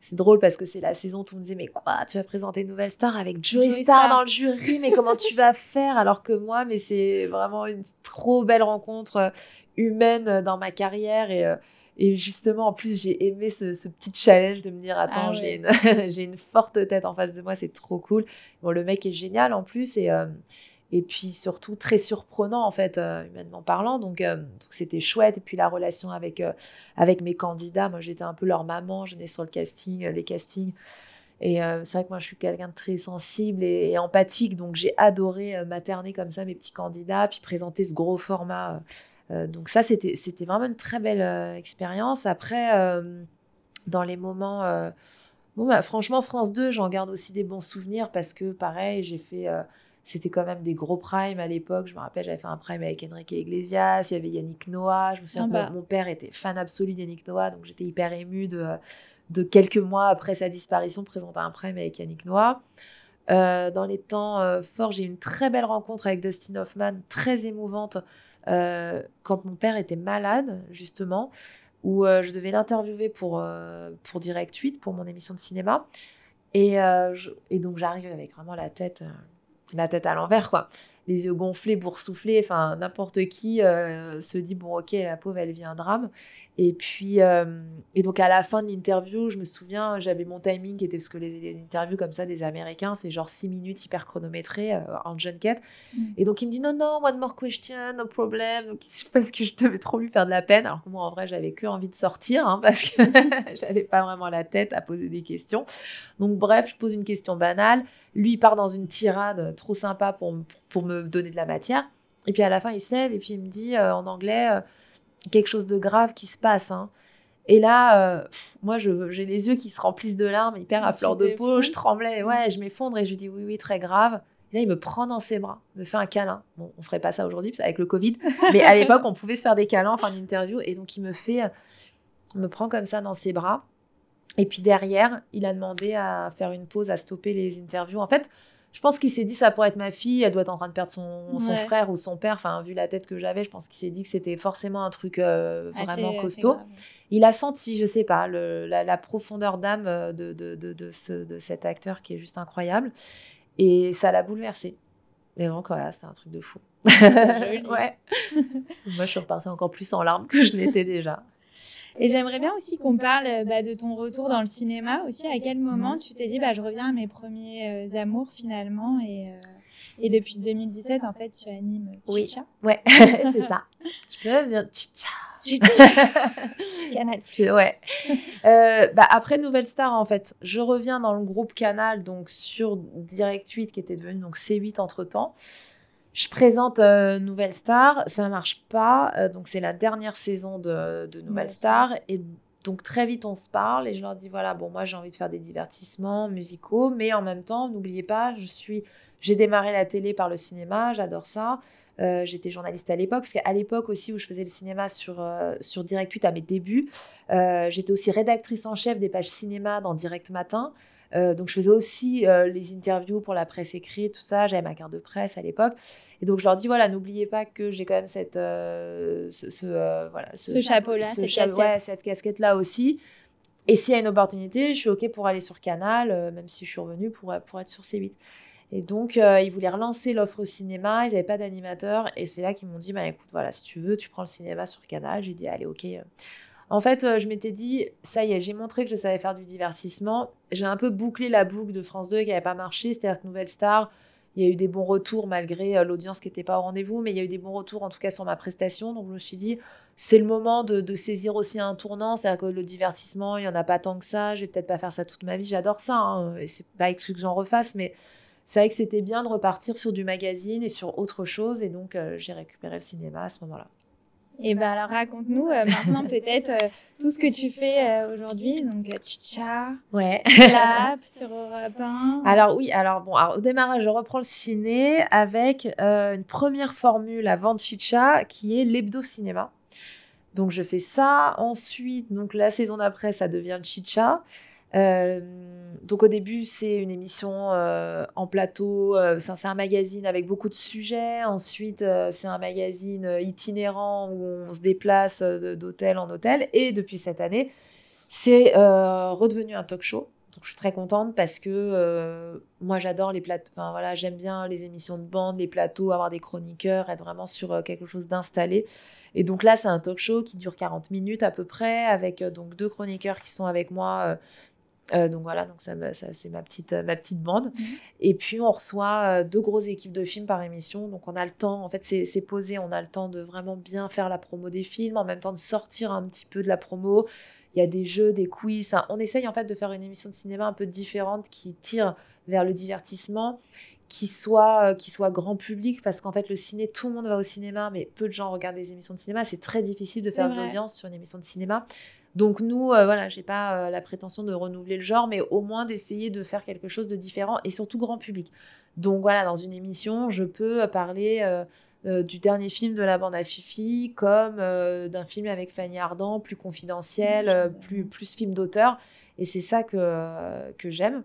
c'est drôle parce que c'est la saison où on me disait mais quoi tu vas présenter une nouvelle star avec Joey, Star, dans le jury mais comment tu vas faire? Alors que moi mais c'est vraiment une trop belle rencontre euh, humaine dans ma carrière et, euh, et justement en plus j'ai aimé ce, petit challenge de me dire attends ah j'ai une, une forte tête en face de moi c'est trop cool. Bon le mec est génial en plus et et puis surtout très surprenant en fait euh, humainement parlant. Donc euh, donc c'était chouette. Et puis la relation avec euh, avec mes candidats. Moi j'étais un peu leur maman. Je venais sur le casting les castings. Et c'est vrai que moi je suis quelqu'un de très sensible et, empathique. Donc j'ai adoré materner comme ça mes petits candidats puis présenter ce gros format donc ça c'était c'était vraiment une très belle expérience. Après dans les moments bon bah, franchement France 2 j'en garde aussi des bons souvenirs parce que pareil j'ai fait c'était quand même des gros primes à l'époque. Je me rappelle, j'avais fait un prime avec Enrique Iglesias, il y avait Yannick Noah. Je me souviens ah que mon, bah. père était fan absolu d'Yannick Noah, donc j'étais hyper émue de, de quelques mois après sa disparition présenter un prime avec Yannick Noah. Euh, dans les temps euh, forts, j'ai eu une très belle rencontre avec Dustin Hoffman, très émouvante, euh, quand mon père était malade, justement, où je devais l'interviewer pour, pour Direct 8, pour mon émission de cinéma. Et, et donc j'arrive avec vraiment la tête la tête à l'envers, quoi. Les yeux gonflés, boursouflés, enfin, n'importe qui euh, se dit, bon, ok, la pauvre, elle vit un drame. Et puis, euh, et donc à la fin de l'interview, je me souviens, j'avais mon timing qui était parce que les, interviews comme ça des Américains, c'est genre 6 minutes hyper chronométrées euh, en junket. Mm. Et donc il me dit non, non, one more question, no problem. Donc parce que je devais trop lui faire de la peine. Alors que moi en vrai, j'avais que envie de sortir hein, parce que j'avais pas vraiment la tête à poser des questions. Donc bref, je pose une question banale. Lui, il part dans une tirade trop sympa pour, pour me donner de la matière. Et puis à la fin, il se lève et puis il me dit en anglais quelque chose de grave qui se passe. Hein. Et là, euh, moi, j'ai les yeux qui se remplissent de larmes, hyper à fleur de peau, je tremblais, ouais, je m'effondre et je lui dis oui, oui, très grave. Et là, il me prend dans ses bras, me fait un câlin. Bon, on ferait pas ça aujourd'hui, avec le Covid, mais à l'époque, on pouvait se faire des câlins en fin d'interview. Et donc, il me fait, me prend comme ça dans ses bras. Et puis derrière, il a demandé à faire une pause, à stopper les interviews. En fait, je pense qu'il s'est dit ça pourrait être ma fille, elle doit être en train de perdre son, frère ou son père. Enfin, vu la tête que j'avais, je pense qu'il s'est dit que c'était forcément un truc euh, vraiment costaud. il a senti, je sais pas, la, profondeur d'âme euh, de, de, de, ce, de cet acteur qui est juste incroyable. Et ça l'a bouleversé. Et donc, voilà, c'était un truc de fou. Joli. ouais. Moi, je suis repartie encore plus en larmes que je n'étais déjà. Et j'aimerais bien aussi qu'on parle bah, de ton retour dans le cinéma aussi. À quel moment tu t'es dit, bah, je reviens à mes premiers euh, amours finalement et, euh, et depuis 2017, en fait, tu animes Chicha? Oui, ouais, c'est ça. Tu peux dire Chicha. Chicha. Canal. Ouais. Euh, bah, après Nouvelle Star, en fait, je reviens dans le groupe Canal, donc sur Direct 8, qui était devenu donc C8 entre temps. Je présente euh, Nouvelle Star, ça marche pas, euh, donc c'est la dernière saison de, Nouvelle Star, et donc très vite on se parle et je leur dis voilà bon moi j'ai envie de faire des divertissements musicaux, mais en même temps n'oubliez pas je suis j'ai démarré la télé par le cinéma, j'adore ça. Euh, j'étais journaliste à l'époque, parce qu'à l'époque aussi où je faisais le cinéma sur, sur Direct 8 à mes débuts, j'étais aussi rédactrice en chef des pages cinéma dans Direct Matin. Euh, donc je faisais aussi euh, les interviews pour la presse écrite, tout ça. J'avais ma carte de presse à l'époque. Et donc je leur dis voilà, n'oubliez pas que j'ai quand même cette euh, ce, voilà ce, chapeau là, cette casquette. Ouais, cette casquette là aussi. Et s'il y a une opportunité, je suis OK pour aller sur Canal, même si je suis revenue pour, pour être sur C8. Et donc, ils voulaient relancer l'offre au cinéma, ils n'avaient pas d'animateur. Et c'est là qu'ils m'ont dit, bah écoute, voilà, si tu veux, tu prends le cinéma sur Canal. J'ai dit, allez, OK. En fait, je m'étais dit, ça y est, j'ai montré que je savais faire du divertissement. J'ai un peu bouclé la boucle de France 2 qui n'avait pas marché, c'est-à-dire que Nouvelle Star, il y a eu des bons retours malgré euh, l'audience qui n'était pas au rendez-vous, mais il y a eu des bons retours en tout cas sur ma prestation. Donc je me suis dit, c'est le moment de, saisir aussi un tournant. C'est-à-dire que le divertissement, il n'y en a pas tant que ça. Je vais peut-être pas faire ça toute ma vie. J'adore ça. Hein, et c'est pas exclu que j'en refasse, mais c'est vrai que c'était bien de repartir sur du magazine et sur autre chose. Et donc euh, j'ai récupéré le cinéma à ce moment-là. Et ben alors raconte-nous euh, maintenant peut-être euh, tout ce que tu fais euh, aujourd'hui, donc chicha, ouais, clap sur Europe 1. Alors oui, alors bon, alors, au démarrage, je reprends le ciné avec une première formule avant chicha qui est l'hebdo cinéma. Donc je fais ça. Ensuite, donc la saison d'après, ça devient chicha. Euh, donc au début, c'est une émission euh, en plateau, euh, c'est un magazine avec beaucoup de sujets. Ensuite, c'est un magazine itinérant où on se déplace d'hôtel en hôtel. Et depuis cette année, c'est redevenu un talk show. Donc je suis très contente parce que moi j'adore les plateaux, enfin voilà, j'aime bien les émissions de bande, les plateaux, avoir des chroniqueurs, être vraiment sur quelque chose d'installé. Et donc là c'est un talk show qui dure 40 minutes à peu près avec donc deux chroniqueurs qui sont avec moi euh, donc voilà, donc ça, c'est ma petite, euh, ma petite bande. Mhm. Et puis on reçoit euh, deux grosses équipes de films par émission. Donc on a le temps, en fait c'est posé, on a le temps de vraiment bien faire la promo des films, en même temps de sortir un petit peu de la promo. Il y a des jeux, des quiz. on essaye en fait de faire une émission de cinéma un peu différente qui tire vers le divertissement, qui soit, qui soit grand public, parce qu'en fait le ciné, tout le monde va au cinéma, mais peu de gens regardent des émissions de cinéma. C'est très difficile de faire de l'audience sur une émission de cinéma. Donc nous, euh, voilà, j'ai pas euh, la prétention de renouveler le genre, mais au moins d'essayer de faire quelque chose de différent et surtout grand public. Donc voilà, dans une émission, je peux parler euh, du dernier film de la bande à Fifi, comme d'un film avec Fanny Ardant, plus confidentiel, plus, plus film d'auteur. Et c'est ça que, que j'aime.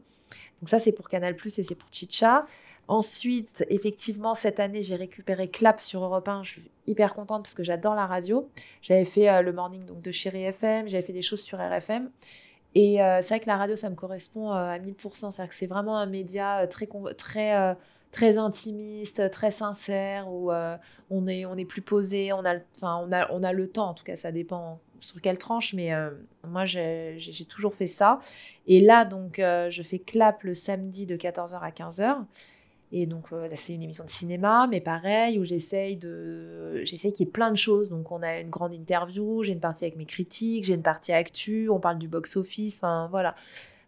Donc ça, c'est pour Canal+, et c'est pour Chicha. Ensuite, effectivement, cette année, j'ai récupéré Clap sur Europe 1. Je suis hyper contente parce que j'adore la radio. J'avais fait euh, le morning donc, de Chéri FM, j'avais fait des choses sur RFM. Et euh, c'est vrai que la radio, ça me correspond euh, à 1000%. C'est-à-dire que c'est vraiment un média très, très, très intimiste, très sincère, où on, est, on est plus posé, on a, on, a, on a le temps, en tout cas, ça dépend sur quelle tranche, mais moi, j'ai toujours fait ça. Et là, donc, je fais Clap le samedi de 14h à 15h. Et donc, euh, c'est une émission de cinéma, mais pareil, où j'essaye de, j'essaye qu'il y ait plein de choses. Donc, on a une grande interview, j'ai une partie avec mes critiques, j'ai une partie actu, on parle du box-office, enfin, voilà.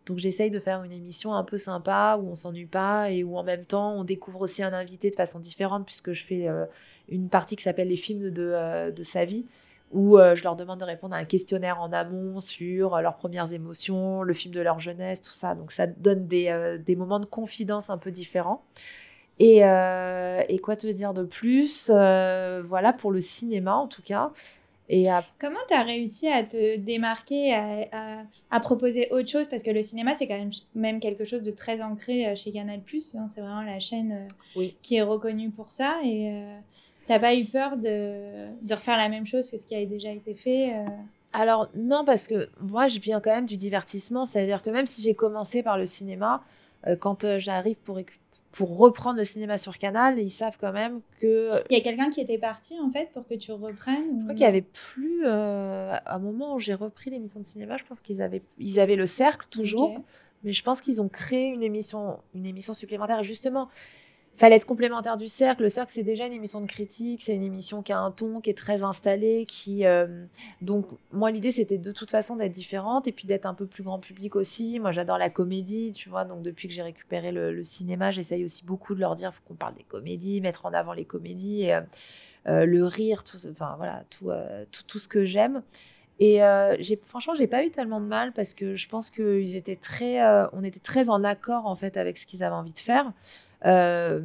Donc, j'essaye de faire une émission un peu sympa, où on s'ennuie pas, et où en même temps, on découvre aussi un invité de façon différente, puisque je fais euh, une partie qui s'appelle les films de, euh, de sa vie où euh, je leur demande de répondre à un questionnaire en amont sur euh, leurs premières émotions, le film de leur jeunesse, tout ça. Donc ça donne des, euh, des moments de confidence un peu différents. Et, et quoi te dire de plus Voilà pour le cinéma en tout cas. Et Comment tu as réussi à te démarquer, à, à, proposer autre chose? Parce que le cinéma, c'est quand même, même quelque chose de très ancré chez Canal+. Hein, c'est vraiment la chaîne qui est reconnue pour ça. Et T'as pas eu peur de, de, refaire la même chose que ce qui a déjà été fait euh Alors non, parce que moi je viens quand même du divertissement, c'est-à-dire que même si j'ai commencé par le cinéma, euh, quand euh, j'arrive pour, pour reprendre le cinéma sur Canal, ils savent quand même que... Il y a quelqu'un qui était parti en fait pour que tu reprennes Je crois qu'il y avait plus... à un moment où j'ai repris l'émission de cinéma, je pense qu'ils avaient, ils avaient le cercle toujours. Mais je pense qu'ils ont créé une émission, une émission supplémentaire. Justement, fallait être complémentaire du cercle. Le cercle, c'est déjà une émission de critique, c'est une émission qui a un ton, qui est très installé, qui euh, donc moi l'idée c'était de toute façon d'être différente et puis d'être un peu plus grand public aussi. Moi j'adore la comédie, tu vois, donc depuis que j'ai récupéré le, cinéma, j'essaye aussi beaucoup de leur dire faut qu'on parle des comédies, mettre en avant les comédies euh, euh, le rire, tout, enfin voilà, tout, tout, tout ce que j'aime. Et j'ai, franchement, j'ai pas eu tellement de mal parce que je pense qu'ils était très en accord en fait avec ce qu'ils avaient envie de faire. Euh,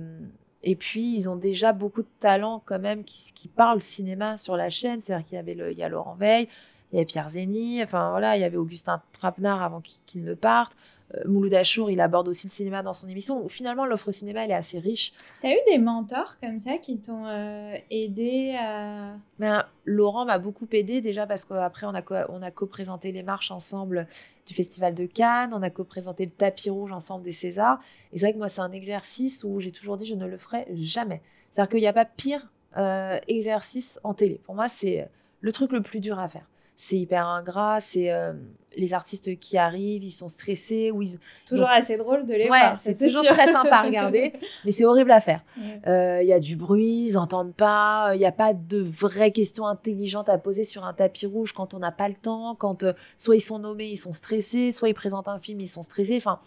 et puis, ils ont déjà beaucoup de talents quand même qui, qui parlent cinéma sur la chaîne. C'est-à-dire qu'il y avait il y a Laurent Veil, il y avait Pierre Zény, enfin voilà, il y avait Augustin Trapenard avant qu'il ne parte. Euh, Mouloud Achour, il aborde aussi le cinéma dans son émission. Finalement, l'offre cinéma, elle est assez riche. Tu as eu des mentors comme ça qui t'ont euh, aidé à... Ben, Laurent m'a beaucoup aidé déjà parce qu'après, on a, co on a co-présenté les marches ensemble du Festival de Cannes, on a co-présenté le tapis rouge ensemble des Césars. Et c'est vrai que moi, c'est un exercice où j'ai toujours dit je ne le ferai jamais. C'est-à-dire qu'il n'y a pas pire euh, exercice en télé. Pour moi, c'est le truc le plus dur à faire c'est hyper ingrat, c'est euh, les artistes qui arrivent, ils sont stressés ou ils... C'est toujours assez drôle de les ouais, voir. c'est toujours très sympa à regarder, mais c'est horrible à faire. Il euh, y a du bruit, ils n'entendent pas, il n'y a pas de vraies questions intelligentes à poser sur un tapis rouge quand on n'a pas le temps, quand euh, soit ils sont nommés, ils sont stressés, soit ils présentent un film, ils sont stressés. Enfin,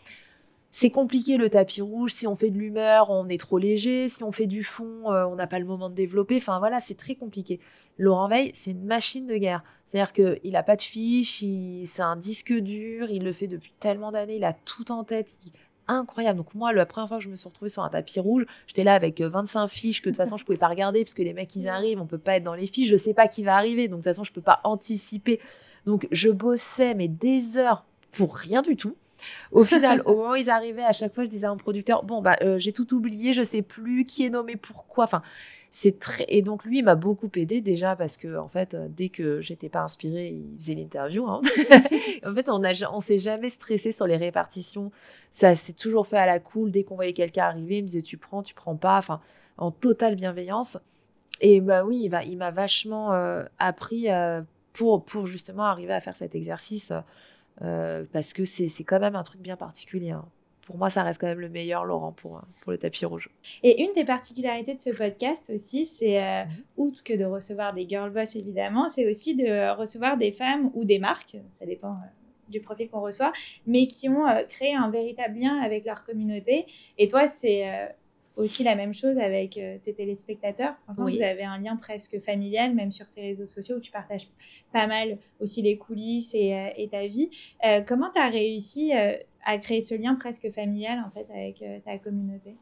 c'est compliqué le tapis rouge. Si on fait de l'humeur, on est trop léger. Si on fait du fond, euh, on n'a pas le moment de développer. Enfin voilà, c'est très compliqué. Laurent Veil, c'est une machine de guerre. C'est-à-dire qu'il n'a pas de fiche, c'est un disque dur, il le fait depuis tellement d'années, il a tout en tête. Incroyable. Donc moi, la première fois que je me suis retrouvée sur un tapis rouge, j'étais là avec 25 euh, fiches que de toute façon je pouvais pas regarder parce que les mecs ils arrivent, on peut pas être dans les fiches, je sais pas qui va arriver, donc de toute façon je peux pas anticiper. Donc je bossais mais des heures pour rien du tout. Au final, au moment où ils arrivaient, à chaque fois, je disais à un producteur, bon, bah, euh, j'ai tout oublié, je sais plus qui est nommé pourquoi. Enfin, c'est très, et donc lui, il m'a beaucoup aidé déjà parce que, en fait, euh, dès que j'étais pas inspirée, il faisait l'interview, hein. en fait, on a, on s'est jamais stressé sur les répartitions. Ça s'est toujours fait à la cool. Dès qu'on voyait quelqu'un arriver, il me disait, tu prends, tu prends pas. Enfin, en totale bienveillance. Et bah oui, il, m'a vachement euh, appris pour, pour justement arriver à faire cet exercice euh, parce que c'est quand même un truc bien particulier. Hein. Pour moi, ça reste quand même le meilleur, Laurent, pour, pour le tapis rouge. Et une des particularités de ce podcast aussi, c'est, euh, mhm. outre que de recevoir des girl boss, évidemment, c'est aussi de recevoir des femmes ou des marques, ça dépend euh, du profil qu'on reçoit, mais qui ont créé un véritable lien avec leur communauté. Et toi, c'est aussi la même chose avec euh, tes téléspectateurs. vous avez un lien presque familial, même sur tes réseaux sociaux où tu partages pas mal aussi les coulisses et, euh, ta vie. Euh, comment tu as réussi à créer ce lien presque familial en fait avec ta communauté?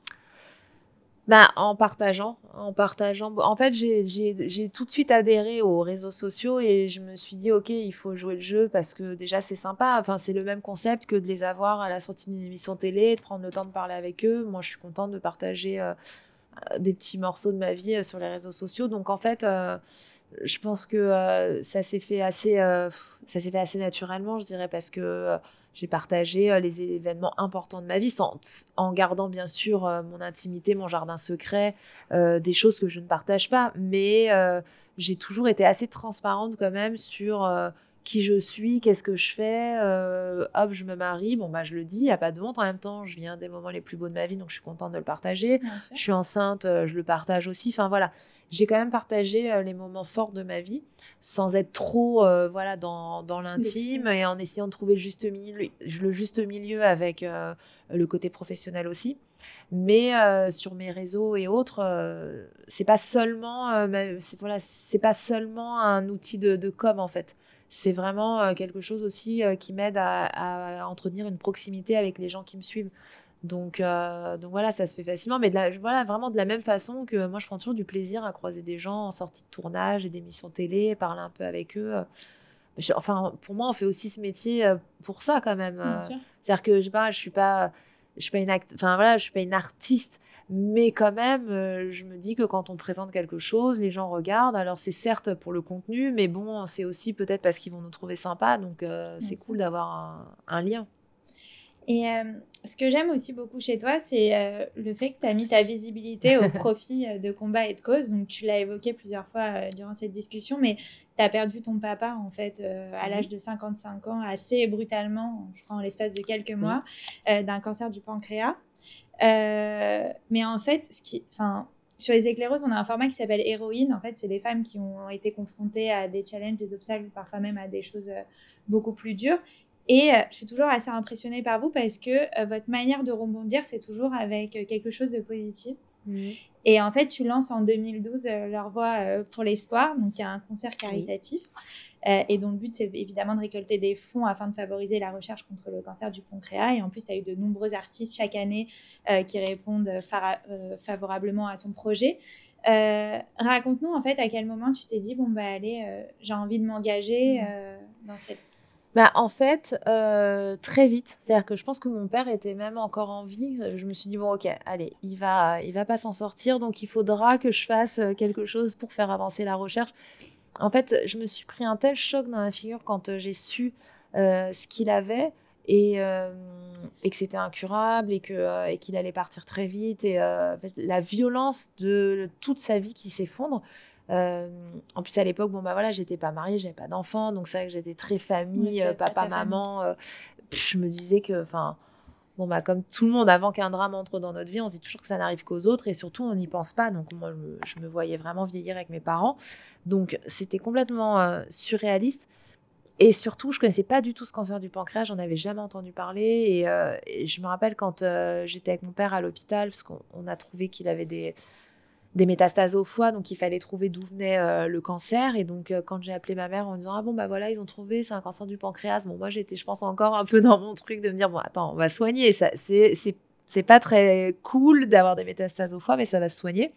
Bah, en partageant, en partageant. En fait, j'ai tout de suite adhéré aux réseaux sociaux et je me suis dit, ok, il faut jouer le jeu parce que déjà c'est sympa. Enfin, c'est le même concept que de les avoir à la sortie d'une émission télé, de prendre le temps de parler avec eux. Moi, je suis contente de partager euh, des petits morceaux de ma vie euh, sur les réseaux sociaux. Donc, en fait, euh, je pense que ça s'est fait assez, ça s'est fait assez naturellement, je dirais, parce que j'ai partagé euh, les événements importants de ma vie, en gardant bien sûr euh, mon intimité, mon jardin secret, euh, des choses que je ne partage pas. Mais j'ai toujours été assez transparente quand même sur qui je suis, qu'est-ce que je fais, hop, je me marie, bon bah je le dis, il n'y a pas de honte. En même temps, je viens des moments les plus beaux de ma vie, donc je suis contente de le partager. Je suis enceinte, je le partage aussi. Enfin voilà, j'ai quand même partagé les moments forts de ma vie sans être trop euh, voilà dans, dans l'intime et en essayant de trouver le juste milieu, le juste milieu avec euh, le côté professionnel aussi. Mais euh, sur mes réseaux et autres, c'est pas seulement voilà, c'est pas seulement un outil de, de com en fait. C'est vraiment quelque chose aussi qui m'aide à, à, entretenir une proximité avec les gens qui me suivent. Donc, euh, donc voilà, ça se fait facilement. Mais de voilà, vraiment de la même façon que moi, je prends toujours du plaisir à croiser des gens en sortie de tournage et d'émissions télé, parler un peu avec eux. enfin, pour moi, on fait aussi ce métier euh, pour ça quand même. Euh. C'est-à-dire que je sais pas, je suis pas, je suis pas une enfin voilà, je suis pas une artiste, mais quand même, je me dis que quand on présente quelque chose, les gens regardent. Alors c'est certes pour le contenu, mais bon, c'est aussi peut-être parce qu'ils vont nous trouver sympa. Donc c'est cool d'avoir un lien. Et euh, ce que j'aime aussi beaucoup chez toi, c'est euh, le fait que tu as mis ta visibilité au profit euh, de combat et de cause. Donc, tu l'as évoqué plusieurs fois durant cette discussion, mais tu as perdu ton papa, en fait, à l'âge de 55 ans, assez brutalement, je crois, en l'espace de quelques mois, d'un cancer du pancréas. mais en fait, ce qui, enfin, sur les éclaireuses, on a un format qui s'appelle héroïne. En fait, c'est des femmes qui ont été confrontées à des challenges, des obstacles, parfois même à des choses beaucoup plus dures. Et euh, je suis toujours assez impressionnée par vous parce que euh, votre manière de rebondir, c'est toujours avec euh, quelque chose de positif. Mmh. Et en fait, tu lances en 2012 Leur Voix pour l'Espoir, donc il y a un concert caritatif. et dont le but, c'est évidemment de récolter des fonds afin de favoriser la recherche contre le cancer du pancréas. Et en plus, tu as eu de nombreux artistes chaque année qui répondent favorablement à ton projet. Raconte-nous en fait à quel moment tu t'es dit bon bah allez j'ai envie de m'engager mmh dans cette bah, en fait, euh, très vite. C'est-à-dire que je pense que mon père était même encore en vie. Je me suis dit, bon, ok, allez, il va, il va pas s'en sortir, donc il faudra que je fasse euh, quelque chose pour faire avancer la recherche. En fait, je me suis pris un tel choc dans la figure quand euh, j'ai su ce qu'il avait et, que c'était incurable et et qu'il allait partir très vite et la violence de toute sa vie qui s'effondre. Euh, en plus, à l'époque, bon, bah voilà, j'étais pas mariée, j'avais pas d'enfant, donc c'est vrai que j'étais très famille, euh, papa, maman. Euh, je me disais que, enfin, bon, bah, comme tout le monde, avant qu'un drame entre dans notre vie, on se dit toujours que ça n'arrive qu'aux autres et surtout, on n'y pense pas. Donc, moi, je me, voyais vraiment vieillir avec mes parents. Donc, c'était complètement surréaliste. Et surtout, je connaissais pas du tout ce cancer du pancréas, j'en avais jamais entendu parler. Et, et je me rappelle quand j'étais avec mon père à l'hôpital, parce qu'on a trouvé qu'il avait des, des métastases au foie, donc il fallait trouver d'où venait euh, le cancer. Et donc, euh, quand j'ai appelé ma mère en disant Ah bon, bah voilà, ils ont trouvé, c'est un cancer du pancréas. Bon, moi, j'étais, je pense, encore un peu dans mon truc de me dire Bon, attends, on va soigner. Ça, c'est, c'est, c'est pas très cool d'avoir des métastases au foie, mais ça va se soigner.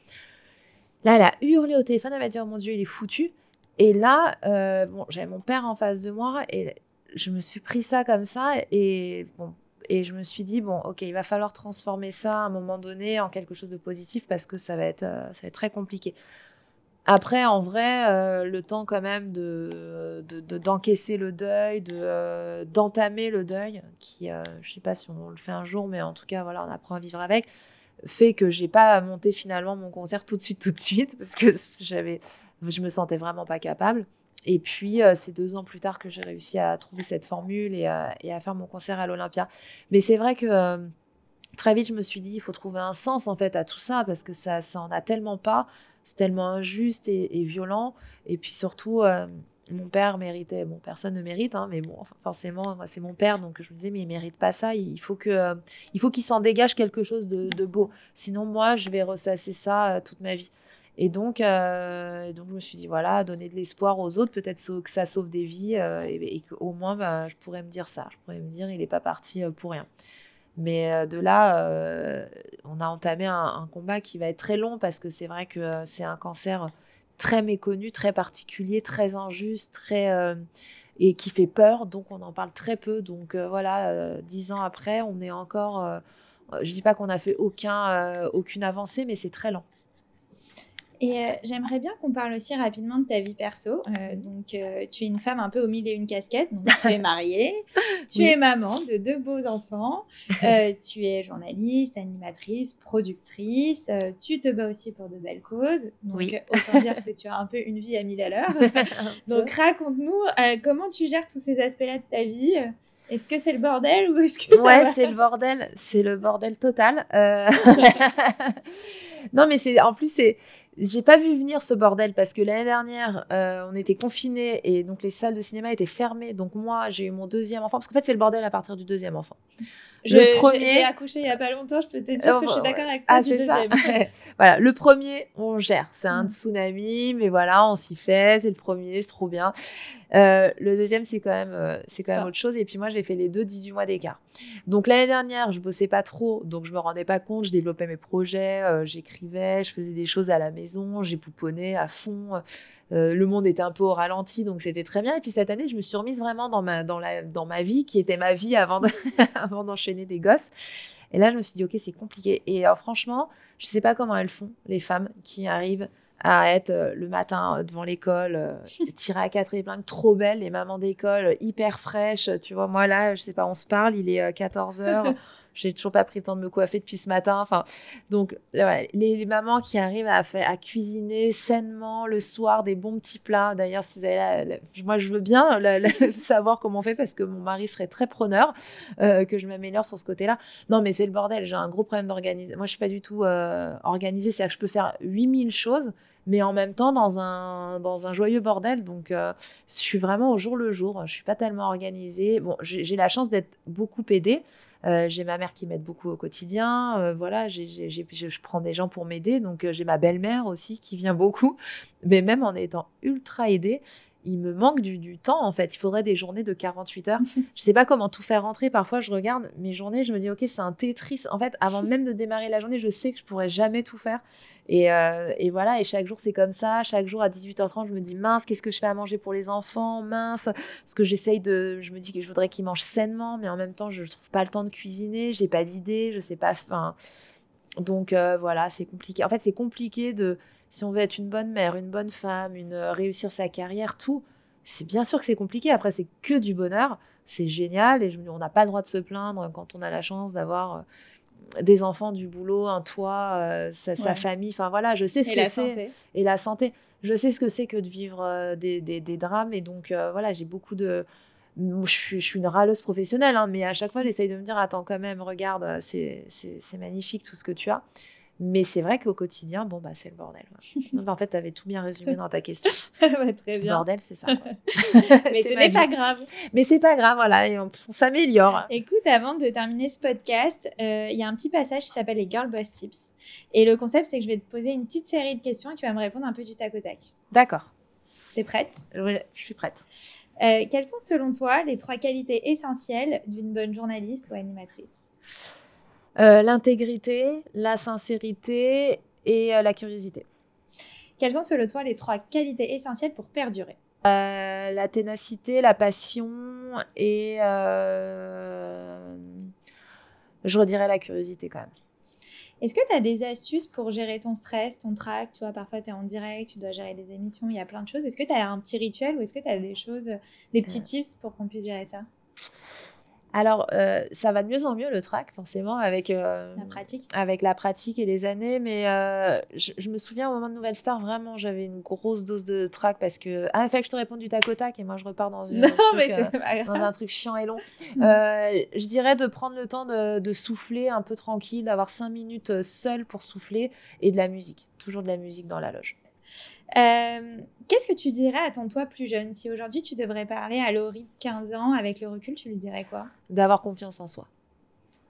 Là, elle a hurlé au téléphone, elle m'a dit Oh mon Dieu, il est foutu. Et là, euh, bon, j'avais mon père en face de moi et je me suis pris ça comme ça. Et bon, et je me suis dit, bon, ok, il va falloir transformer ça à un moment donné en quelque chose de positif parce que ça va être, euh, très compliqué. Après, en vrai, euh, le temps quand même de, d'encaisser le deuil, de, euh, d'entamer le deuil, qui, je sais pas si on le fait un jour, mais en tout cas, voilà, on apprend à vivre avec, fait que j'ai pas monté finalement mon concert tout de suite, tout de suite, parce que j'avais, je me sentais vraiment pas capable. Et puis, euh, c'est deux ans plus tard que j'ai réussi à trouver cette formule et, à faire mon concert à l'Olympia. Mais c'est vrai que euh, très vite, je me suis dit, il faut trouver un sens en fait à tout ça parce que ça, ça en a tellement pas. C'est tellement injuste et, violent. Et puis surtout, euh, mon père méritait, bon, personne ne mérite, hein, mais bon, forcément, c'est mon père, donc je me disais, mais il mérite pas ça. Il faut que, il qu'il s'en dégage quelque chose de, de, beau. Sinon, moi, je vais ressasser ça toute ma vie. Et donc, euh, donc, je me suis dit, voilà, donner de l'espoir aux autres, peut-être que ça sauve des vies, euh, et, qu'au moins, bah, je pourrais me dire ça. Je pourrais me dire, il n'est pas parti euh, pour rien. Mais de là, on a entamé un, combat qui va être très long parce que c'est vrai que c'est un cancer très méconnu, très particulier, très injuste, très et qui fait peur. Donc, on en parle très peu. Donc, voilà, dix ans après, on est encore. je dis pas qu'on a fait aucun, aucune avancée, mais c'est très lent. Et euh, j'aimerais bien qu'on parle aussi rapidement de ta vie perso. Euh, donc, euh, tu es une femme un peu au milieu d'une casquette. Donc, tu es mariée, tu es maman de deux beaux enfants, tu es journaliste, animatrice, productrice, tu te bats aussi pour de belles causes. Donc, oui. autant dire que tu as un peu une vie à mille à l'heure. donc, raconte-nous comment tu gères tous ces aspects-là de ta vie? Est-ce que c'est le bordel ou est-ce que ça Ouais, c'est le bordel, c'est le bordel total. non, mais c'est en plus c'est j'ai pas vu venir ce bordel parce que l'année dernière, euh, on était confinés et donc les salles de cinéma étaient fermées. Donc moi, j'ai eu mon deuxième enfant parce qu'en fait, c'est le bordel à partir du deuxième enfant. Le premier... J'ai accouché il y a pas longtemps, je peux te dire que je suis d'accord avec toi ah, du deuxième. voilà, le premier, on gère. C'est un mm. tsunami, mais voilà, on s'y fait. C'est le premier, c'est trop bien. Euh, le deuxième, c'est quand même, euh, c'est quand même autre chose. Et puis moi, j'ai fait les deux 18 mois d'écart. Donc l'année dernière, je bossais pas trop, donc je me rendais pas compte. Je développais mes projets, euh, j'écrivais, je faisais des choses à la maison, j'ai pouponné à fond. Le monde était un peu au ralenti, donc c'était très bien. Et puis cette année, je me suis remise vraiment dans ma, dans la, dans ma vie, qui était ma vie avant, avant d'enchaîner des gosses. Et là, je me suis dit, ok, c'est compliqué. Et franchement, je sais pas comment elles font, les femmes qui arrivent à être euh, le matin euh, devant l'école, euh, tirée à quatre épingles, trop belle, les mamans d'école, hyper fraîches. Tu vois, moi là, je sais pas, on se parle, il est 14 heures. J'ai toujours pas pris le temps de me coiffer depuis ce matin. Enfin, donc les, mamans qui arrivent à, cuisiner sainement le soir des bons petits plats. D'ailleurs, si vous avez moi je veux bien savoir comment on fait parce que mon mari serait très preneur que je m'améliore sur ce côté-là. Non, mais c'est le bordel. J'ai un gros problème d'organisation. Moi, je suis pas du tout organisée. C'est-à-dire que je peux faire 8000 choses mais en même temps dans un, dans un joyeux bordel. Donc, euh, je suis vraiment au jour le jour. Je suis pas tellement organisée. Bon, j'ai la chance d'être beaucoup aidée. Euh, j'ai ma mère qui m'aide beaucoup au quotidien. Euh, voilà, j je prends des gens pour m'aider. Donc, j'ai ma belle-mère aussi qui vient beaucoup. Mais même en étant ultra aidée, il me manque du, temps en fait. Il faudrait des journées de 48 heures. je sais pas comment tout faire rentrer. Parfois, je regarde mes journées, je me dis, ok, c'est un Tetris. En fait, avant même de démarrer la journée, je sais que je pourrais jamais tout faire. Et, euh, et voilà, et chaque jour, c'est comme ça. Chaque jour, à 18h30, je me dis, mince, qu'est-ce que je fais à manger pour les enfants? Mince, parce que j'essaye de. Je me dis que je voudrais qu'ils mangent sainement, mais en même temps, je trouve pas le temps de cuisiner, j'ai pas d'idée, je sais pas. Enfin. Donc euh, voilà, c'est compliqué. En fait, c'est compliqué de si on veut être une bonne mère, une bonne femme, euh, réussir sa carrière, tout, c'est bien sûr que c'est compliqué. Après, c'est que du bonheur. C'est génial et je, on n'a pas le droit de se plaindre quand on a la chance d'avoir des enfants, du boulot, un toit, euh, sa, famille. Enfin voilà, je sais ce que c'est. Et la santé. Je sais ce que c'est que de vivre des, des, drames. Et donc voilà, j'ai beaucoup de. Je suis, je suis, une râleuse professionnelle, hein, mais à chaque fois, j'essaye de me dire attends, quand même, regarde, c'est magnifique tout ce que tu as. Mais c'est vrai qu'au quotidien, bon, bah, c'est le bordel. en fait, tu avais tout bien résumé dans ta question. très bien. Bordel, c'est ça. Mais ce n'est pas grave. Mais c'est pas grave, voilà, et on, s'améliore. Écoute, avant de terminer ce podcast, euh, il y a un petit passage qui s'appelle les Girl Boss Tips. Et le concept, c'est que je vais te poser une petite série de questions et tu vas me répondre un peu du tac au tac. D'accord. T'es prête? Oui, je suis prête. Euh, quelles sont, selon toi, les trois qualités essentielles d'une bonne journaliste ou animatrice? Euh, l'intégrité, la sincérité et euh, la curiosité. Quelles sont selon toi les trois qualités essentielles pour perdurer? Euh, La ténacité, la passion et je redirais la curiosité quand même. Est-ce que tu as des astuces pour gérer ton stress, ton trac? Tu vois, parfois tu es en direct, tu dois gérer des émissions, il y a plein de choses. Est-ce que tu as un petit rituel ou est-ce que tu as des choses, des petits tips pour qu'on puisse gérer ça? Alors, euh, ça va de mieux en mieux le track, forcément, avec, euh, la pratique. avec la pratique et les années. Mais euh, je, me souviens au moment de Nouvelle Star, vraiment, j'avais une grosse dose de track parce que. Ah, fait que je te réponde du tac au tac et moi je repars dans, une, un, truc, dans un truc chiant et long. je dirais de prendre le temps de, de souffler un peu tranquille, d'avoir cinq minutes seul pour souffler et de la musique. Toujours de la musique dans la loge. Euh, qu'est-ce que tu dirais à ton toi plus jeune? Si aujourd'hui tu devrais parler à Laurie de 15 ans, avec le recul, tu lui dirais quoi? D'avoir confiance en soi.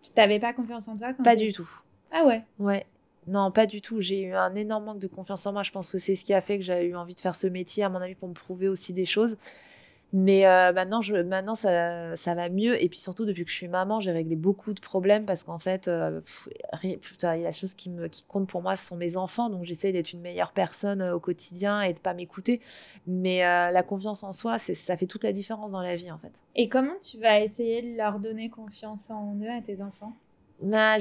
Tu n'avais pas confiance en toi Pas du tout. Ah ouais? Ouais. Non, pas du tout. J'ai eu un énorme manque de confiance en moi. Je pense que c'est ce qui a fait que j'ai eu envie de faire ce métier, à mon avis, pour me prouver aussi des choses. Mais euh, maintenant, je, maintenant ça, ça, va mieux. Et puis surtout, depuis que je suis maman, j'ai réglé beaucoup de problèmes parce qu'en fait, euh, la chose qui, me, qui compte pour moi, ce sont mes enfants. Donc j'essaie d'être une meilleure personne euh, au quotidien et de pas m'écouter. Mais euh, la confiance en soi, ça fait toute la différence dans la vie en fait. Et comment tu vas essayer de leur donner confiance en eux à tes enfants? Bah,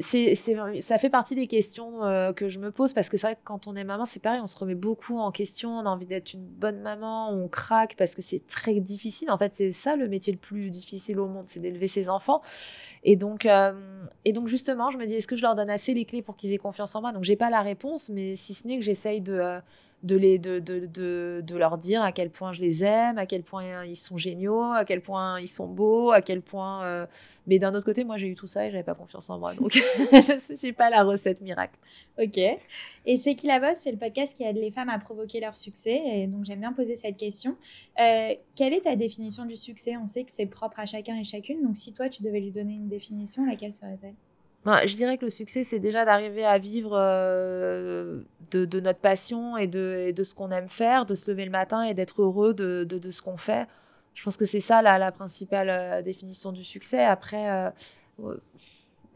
c'est, ça fait partie des questions euh, que je me pose parce que c'est vrai que quand on est maman, c'est pareil, on se remet beaucoup en question, on a envie d'être une bonne maman, on craque parce que c'est très difficile. En fait, c'est ça le métier le plus difficile au monde, c'est d'élever ses enfants. Et donc, euh, et donc justement, je me dis, est-ce que je leur donne assez les clés pour qu'ils aient confiance en moi? Donc, j'ai pas la réponse, mais si ce n'est que j'essaye de, euh, de, les, de, de, de, de, leur dire à quel point je les aime, à quel point ils sont géniaux, à quel point ils sont beaux, à quel point. Euh, mais d'un autre côté, moi j'ai eu tout ça et j'avais pas confiance en moi, donc je n'ai pas la recette miracle. Ok. Et c'est qui la bosse, c'est le podcast qui aide les femmes à provoquer leur succès, et donc j'aime bien poser cette question. Euh, quelle est ta définition du succès? On sait que c'est propre à chacun et chacune, donc si toi tu devais lui donner une définition, laquelle serait-elle? Je dirais que le succès, c'est déjà d'arriver à vivre euh, de, notre passion et de, ce qu'on aime faire, de se lever le matin et d'être heureux de, ce qu'on fait. Je pense que c'est ça la, principale euh, définition du succès. Après, euh,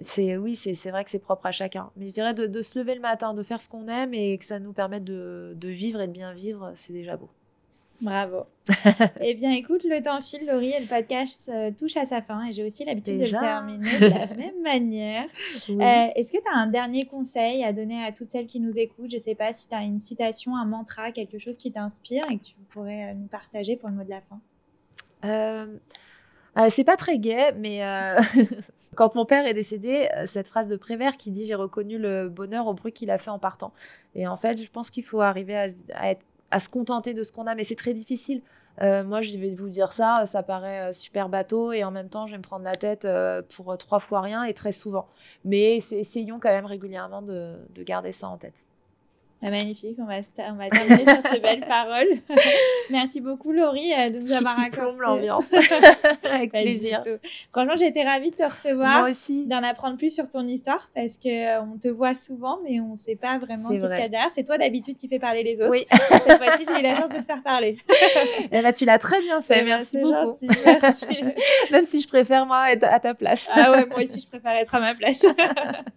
c'est oui, c'est vrai que c'est propre à chacun. Mais je dirais de, se lever le matin, de faire ce qu'on aime et que ça nous permette de vivre et de bien vivre, c'est déjà beau. Bravo. eh bien, écoute, le temps file, Laurie, et le podcast euh, touche à sa fin. Et j'ai aussi l'habitude de le terminer de la même manière. Euh, est-ce que tu as un dernier conseil à donner à toutes celles qui nous écoutent? Je ne sais pas si tu as une citation, un mantra, quelque chose qui t'inspire et que tu pourrais euh, nous partager pour le mot de la fin. c'est pas très gai, mais quand mon père est décédé, cette phrase de Prévert qui dit J'ai reconnu le bonheur au bruit qu'il a fait en partant. Et en fait, je pense qu'il faut arriver à être à se contenter de ce qu'on a, mais c'est très difficile. Euh, moi, je vais vous dire ça, ça paraît euh, super bateau et en même temps, je vais me prendre la tête euh, pour trois fois rien et très souvent. Mais essayons quand même régulièrement de, garder ça en tête. Bah, magnifique, on va, on va terminer sur ces belles paroles. Merci beaucoup Laurie euh, de nous avoir accordé l'ambiance. Avec plaisir. Franchement, été ravie de te recevoir. Moi aussi. D'en apprendre plus sur ton histoire parce que euh, on te voit souvent, mais on ne sait pas vraiment qu'il y a derrière. C'est toi d'habitude qui fais parler les autres. Oui. Cette fois-ci, j'ai eu la chance de te faire parler. eh ben, tu l'as très bien fait. Eh ben, merci beaucoup. Gentil, merci. Même si je préfère moi être à ta place. ah ouais, moi aussi, je préfère être à ma place.